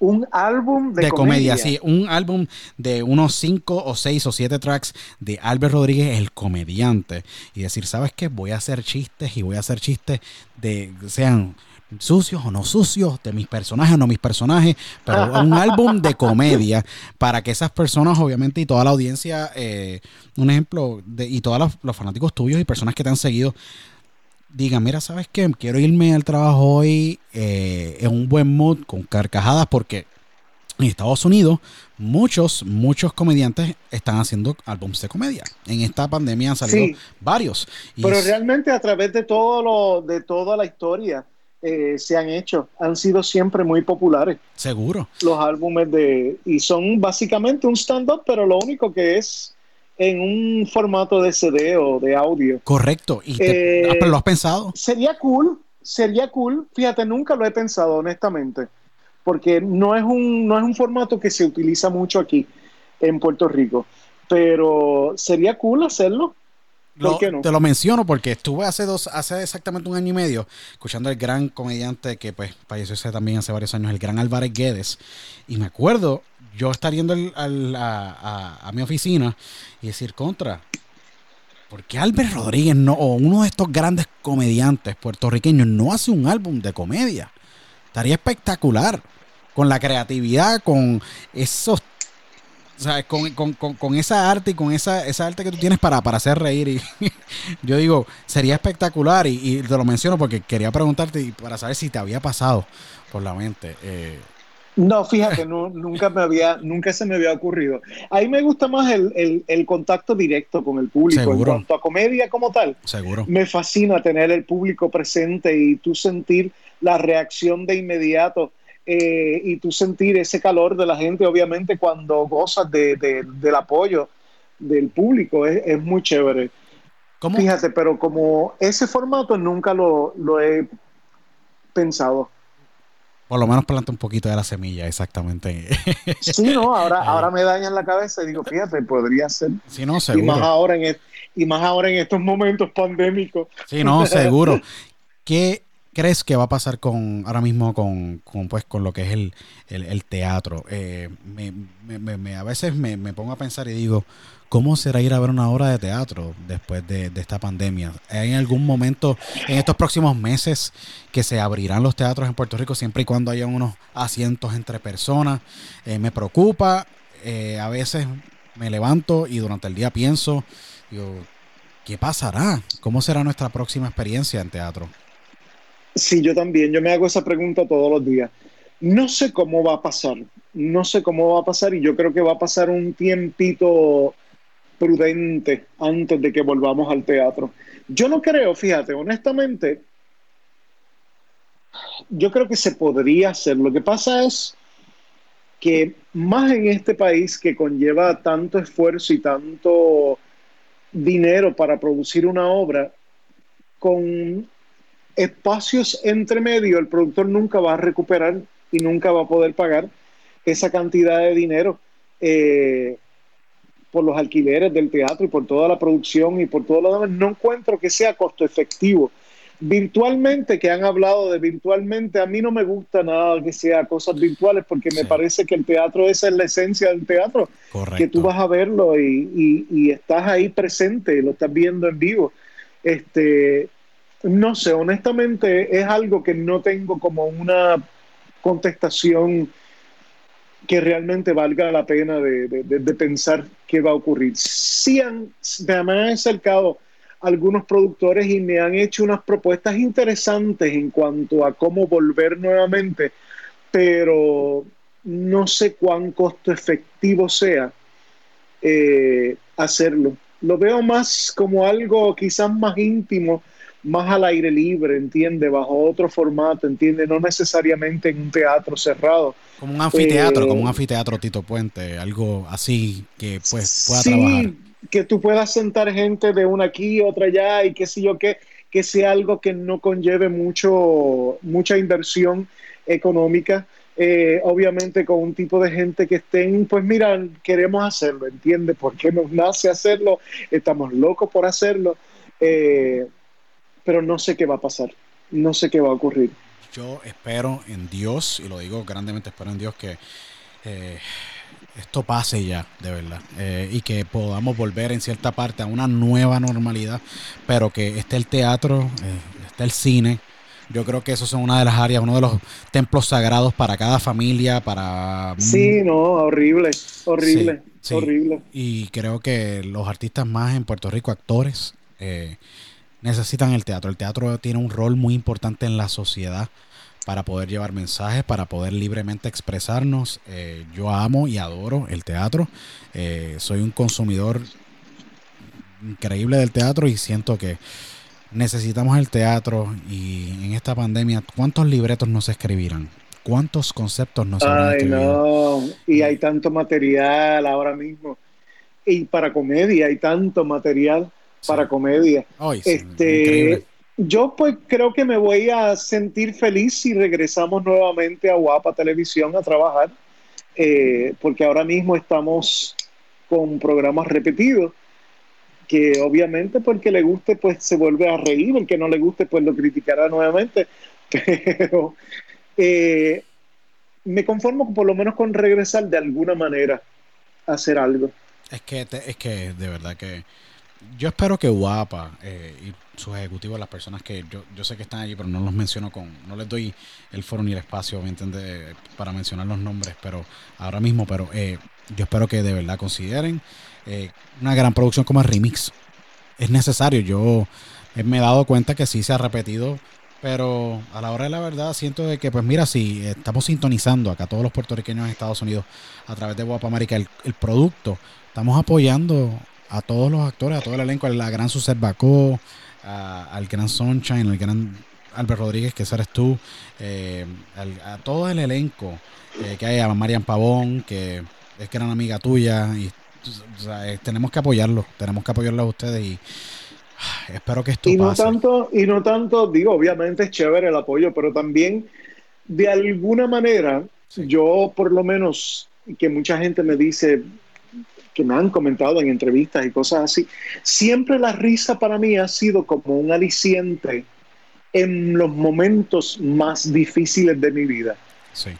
Un álbum de, comedia. Sí, un álbum de unos cinco o seis o siete tracks de Albert Rodríguez, el comediante. Y decir, ¿sabes qué? Voy a hacer chistes y voy a hacer chistes de, sean sucios o no sucios, de mis personajes o no mis personajes, pero un álbum de comedia para que esas personas, obviamente, y toda la audiencia, eh, un ejemplo, de, y todos los, los fanáticos tuyos y personas que te han seguido, digan, mira, ¿sabes qué? Quiero irme al trabajo hoy eh, en un buen mood, con carcajadas, porque en Estados Unidos muchos, muchos comediantes están haciendo álbumes de comedia. En esta pandemia han salido varios. Pero realmente a través de todo lo, de toda la historia eh, se han hecho, han sido siempre muy populares. Seguro. Los álbumes de, y son básicamente un stand-up, pero lo único que es en un formato de CD o de audio. Correcto. ¿Y eh, lo has pensado? Sería cool, sería cool. Fíjate, nunca lo he pensado, honestamente, porque no es un, no es un formato que se utiliza mucho aquí en Puerto Rico, pero sería cool hacerlo. Te lo menciono porque estuve hace dos, hace exactamente un año y medio, escuchando al gran comediante que pues falleció también hace varios años, el gran Álvarez Guedes. Y me acuerdo yo estar yendo a, mi oficina y decir contra. ¿Por qué Albert Rodríguez no, o uno de estos grandes comediantes puertorriqueños no hace un álbum de comedia? Estaría espectacular. Con la creatividad, con esos o sea, con, esa arte y con esa, esa arte que tú tienes para, para hacer reír. Y yo digo, sería espectacular y, te lo menciono porque quería preguntarte y para saber si te había pasado por la mente. Eh, No, fíjate, nunca, me había, nunca se me había ocurrido. Ahí me gusta más el, contacto directo con el público. En cuanto a comedia como tal, Seguro. me fascina tener el público presente y tú sentir la reacción de inmediato eh, y tú sentir ese calor de la gente, obviamente, cuando gozas de, del apoyo del público. Es, muy chévere. Fíjate, pero como ese formato nunca lo, lo he pensado. Por lo menos planta un poquito de la semilla, exactamente. Sí, no, ahora, ahora me dañan la cabeza y digo, fíjate, podría ser. Sí, no, seguro. Y más ahora en, y más ahora en estos momentos pandémicos. Sí, no, seguro. ¿Qué crees que va a pasar con ahora mismo con, pues, con lo que es el, teatro? Eh, me, a veces me, pongo a pensar y digo, ¿Cómo será ir a ver una obra de teatro después de, esta pandemia? ¿Hay algún momento, en estos próximos meses, que se abrirán los teatros en Puerto Rico siempre y cuando haya unos asientos entre personas? Eh, me preocupa, eh, a veces me levanto y durante el día pienso, digo, ¿qué pasará? ¿Cómo será nuestra próxima experiencia en teatro? Sí, yo también, yo me hago esa pregunta todos los días. No sé cómo va a pasar, no sé cómo va a pasar y yo creo que va a pasar un tiempito prudente antes de que volvamos al teatro. Yo no creo, fíjate, honestamente, yo creo que se podría hacer. Lo que pasa es que más en este país que conlleva tanto esfuerzo y tanto dinero para producir una obra, con espacios entre medio, el productor nunca va a recuperar y nunca va a poder pagar esa cantidad de dinero. Eh, por los alquileres del teatro y por toda la producción y por todo lo demás, no encuentro que sea costo efectivo. Virtualmente, que han hablado de virtualmente, a mí no me gusta nada que sea cosas virtuales porque me parece que el teatro, esa es la esencia del teatro, que tú vas a verlo y, y, estás ahí presente, lo estás viendo en vivo. Este, no sé, honestamente es algo que no tengo como una contestación que realmente valga la pena de, pensar qué va a ocurrir. Sí han, me han acercado algunos productores y me han hecho unas propuestas interesantes en cuanto a cómo volver nuevamente, pero no sé cuán costo efectivo sea eh, hacerlo. Lo veo más como algo quizás más íntimo más al aire libre, entiende, bajo otro formato, entiende, no necesariamente en un teatro cerrado. Como un anfiteatro, como un eh, anfiteatro Tito Puente, algo así que pues pueda sí, que tú puedas sentar gente de una aquí, otra allá y qué sé yo qué, que sea algo que no conlleve mucho, mucha inversión económica. Eh, obviamente con un tipo de gente que estén, pues mira, queremos hacerlo, ¿entiende? Porque nos nace hacerlo, estamos locos por hacerlo. Eh, pero no sé qué va a pasar, no sé qué va a ocurrir. Yo espero en Dios, y lo digo grandemente, espero en Dios que eh, esto pase ya, de verdad, eh, y que podamos volver en cierta parte a una nueva normalidad, pero que esté el teatro, eh, esté el cine. Yo creo que eso son una de las áreas, uno de los templos sagrados para cada familia, para... Sí, no, horrible, horrible, horrible. Y creo que los artistas más en Puerto Rico, actores, eh, necesitan el teatro. El teatro tiene un rol muy importante en la sociedad para poder llevar mensajes, para poder libremente expresarnos. Eh, yo amo y adoro el teatro. Eh, soy un consumidor increíble del teatro y siento que necesitamos el teatro y en esta pandemia, ¿cuántos libretos no se escribirán? ¿Cuántos conceptos no se Ay, no, y hay tanto material ahora mismo. Y para comedia hay tanto material para comedia. este, yo pues creo que me voy a sentir feliz si regresamos nuevamente a Guapa Televisión a trabajar, eh, porque ahora mismo estamos con programas repetidos que obviamente porque le guste pues se vuelve a reír, el que no le guste pues lo criticará nuevamente, pero eh, me conformo por lo menos con regresar de alguna manera a hacer algo. Es que, es que de verdad que yo espero que Guapa eh, y sus ejecutivos, las personas que yo, yo sé que están allí, pero no los menciono con, no les doy el foro ni el espacio, ¿me entiende? Para mencionar los nombres, pero ahora mismo, pero eh, yo espero que de verdad consideren eh, una gran producción como el remix. Es necesario, yo me he dado cuenta que sí se ha repetido Pero a la hora de la verdad siento de que, pues mira, si estamos sintonizando acá todos los puertorriqueños en Estados Unidos a través de Guapa América el, producto, estamos apoyando a todos los actores, a todo el elenco, a la gran Suset Bacó, al gran Sunshine, al gran Albert Rodríguez, que eres tú, eh, a todo el elenco eh, que hay, a Marian Pavón, que es gran amiga tuya, y eh, tenemos que apoyarlo, tenemos que apoyarlo a ustedes y Espero que esto y no tanto y no tanto digo obviamente es chévere el apoyo pero también de alguna manera yo por lo menos que mucha gente me dice que me han comentado en entrevistas y cosas así siempre la risa para mí ha sido como un aliciente en los momentos más difíciles de mi vida.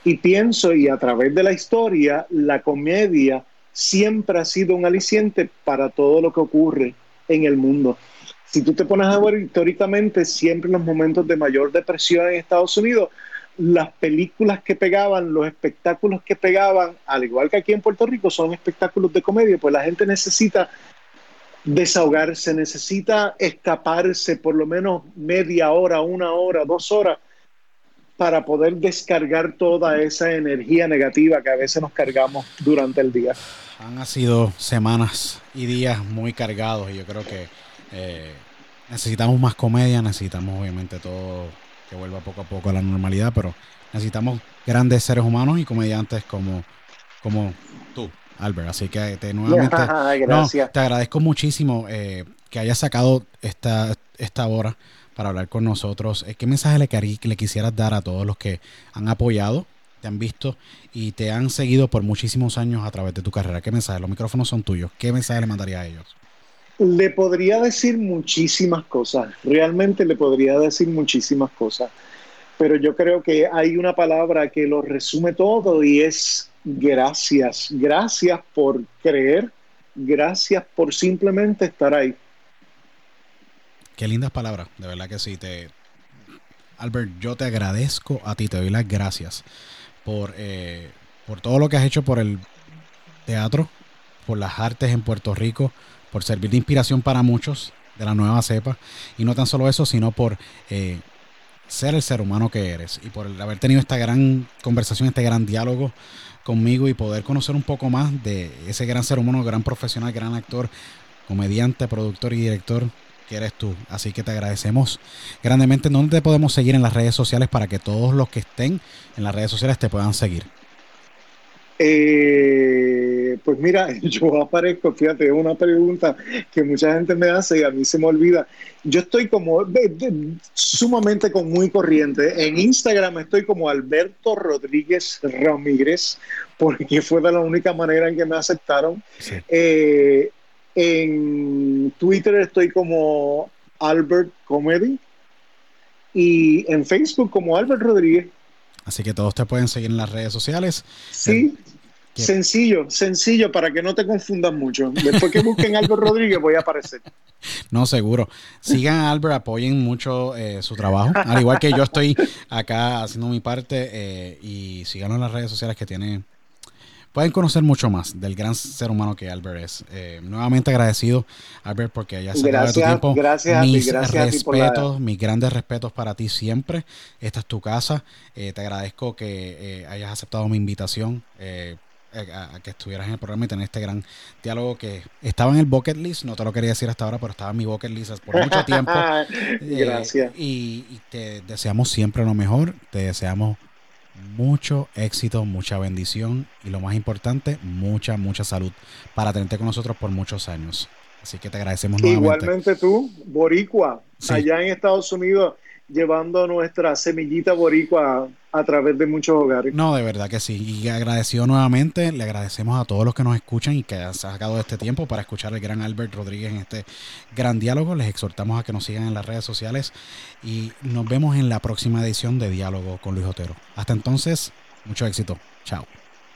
Y pienso y a través de la historia la comedia siempre ha sido un aliciente para todo lo que ocurre en el mundo. Si tú te pones a ver históricamente, siempre en los momentos de mayor depresión en Estados Unidos, las películas que pegaban, los espectáculos que pegaban, al igual que aquí en Puerto Rico, son espectáculos de comedia, pues la gente necesita desahogarse, necesita escaparse por lo menos media hora, una hora, dos horas, para poder descargar toda esa energía negativa que a veces nos cargamos durante el día. Han sido semanas y días muy cargados y yo creo que eh, necesitamos más comedia, necesitamos obviamente todo que vuelva poco a poco a la normalidad, pero necesitamos grandes seres humanos y comediantes como, como tú, Albert. Así que te, nuevamente te agradezco muchísimo eh, que hayas sacado esta, esta hora para hablar con nosotros. Eh, ¿Qué mensaje le, le quisieras dar a todos los que han apoyado, te han visto y te han seguido por muchísimos años a través de tu carrera? ¿Qué mensaje? Los micrófonos son tuyos. ¿Qué mensaje le mandaría a ellos? Le podría decir muchísimas cosas, realmente le podría decir muchísimas cosas, pero yo creo que hay una palabra que lo resume todo y es gracias. Gracias por creer, gracias por simplemente estar ahí. Qué lindas palabras, de verdad que sí. Te, Albert, yo te agradezco a ti, te doy las gracias por, eh, por todo lo que has hecho por el teatro, por las artes en Puerto Rico, por servir de inspiración para muchos de la nueva cepa. Y no tan solo eso, sino por eh, ser el ser humano que eres y por haber tenido esta gran conversación, este gran diálogo conmigo y poder conocer un poco más de ese gran ser humano, gran profesional, gran actor, comediante, productor y director que eres tú. Así que te agradecemos grandemente. ¿Dónde te podemos seguir en las redes sociales para que todos los que estén en las redes sociales te puedan seguir? Eh, pues mira, yo aparezco, fíjate, es una pregunta que mucha gente me hace y a mí se me olvida. Yo estoy como sumamente con muy corriente. En Instagram estoy como Alberto Rodríguez Ramírez, porque fue de la única manera en que me aceptaron. Eh, en Twitter estoy como Albert Comedy y en Facebook como Albert Rodríguez. Así que todos te pueden seguir en las redes sociales. Sí, sencillo, sencillo para que no te confundan mucho. Después que busquen Albert Rodríguez voy a aparecer. No, seguro. Sigan a Albert, apoyen mucho eh, su trabajo. Al igual que yo estoy acá haciendo mi parte eh, y síganlo en las redes sociales que tiene pueden conocer mucho más del gran ser humano que Albert es. Eh, nuevamente agradecido, Albert, porque hayas sacado de tu tiempo. Gracias mis gracias respetos, mis grandes respetos para ti siempre. Esta es tu casa. Te agradezco que hayas aceptado mi invitación. A, que estuvieras en el programa y tener este gran diálogo que estaba en el bucket list, no te lo quería decir hasta ahora, pero estaba en mi bucket list por mucho tiempo. Gracias. y, te deseamos siempre lo mejor, te deseamos mucho éxito, mucha bendición y lo más importante, mucha, mucha salud para tenerte con nosotros por muchos años. Así que te agradecemos nuevamente. Igualmente tú, Boricua, allá en Estados Unidos llevando nuestra semillita boricua a través de muchos hogares. No, de verdad que sí. Y agradecido nuevamente, le agradecemos a todos los que nos escuchan y que han sacado este tiempo para escuchar al gran Albert Rodríguez en este gran diálogo. Les exhortamos a que nos sigan en las redes sociales y nos vemos en la próxima edición de Diálogo con Luis Otero. Hasta entonces, mucho éxito. Chao.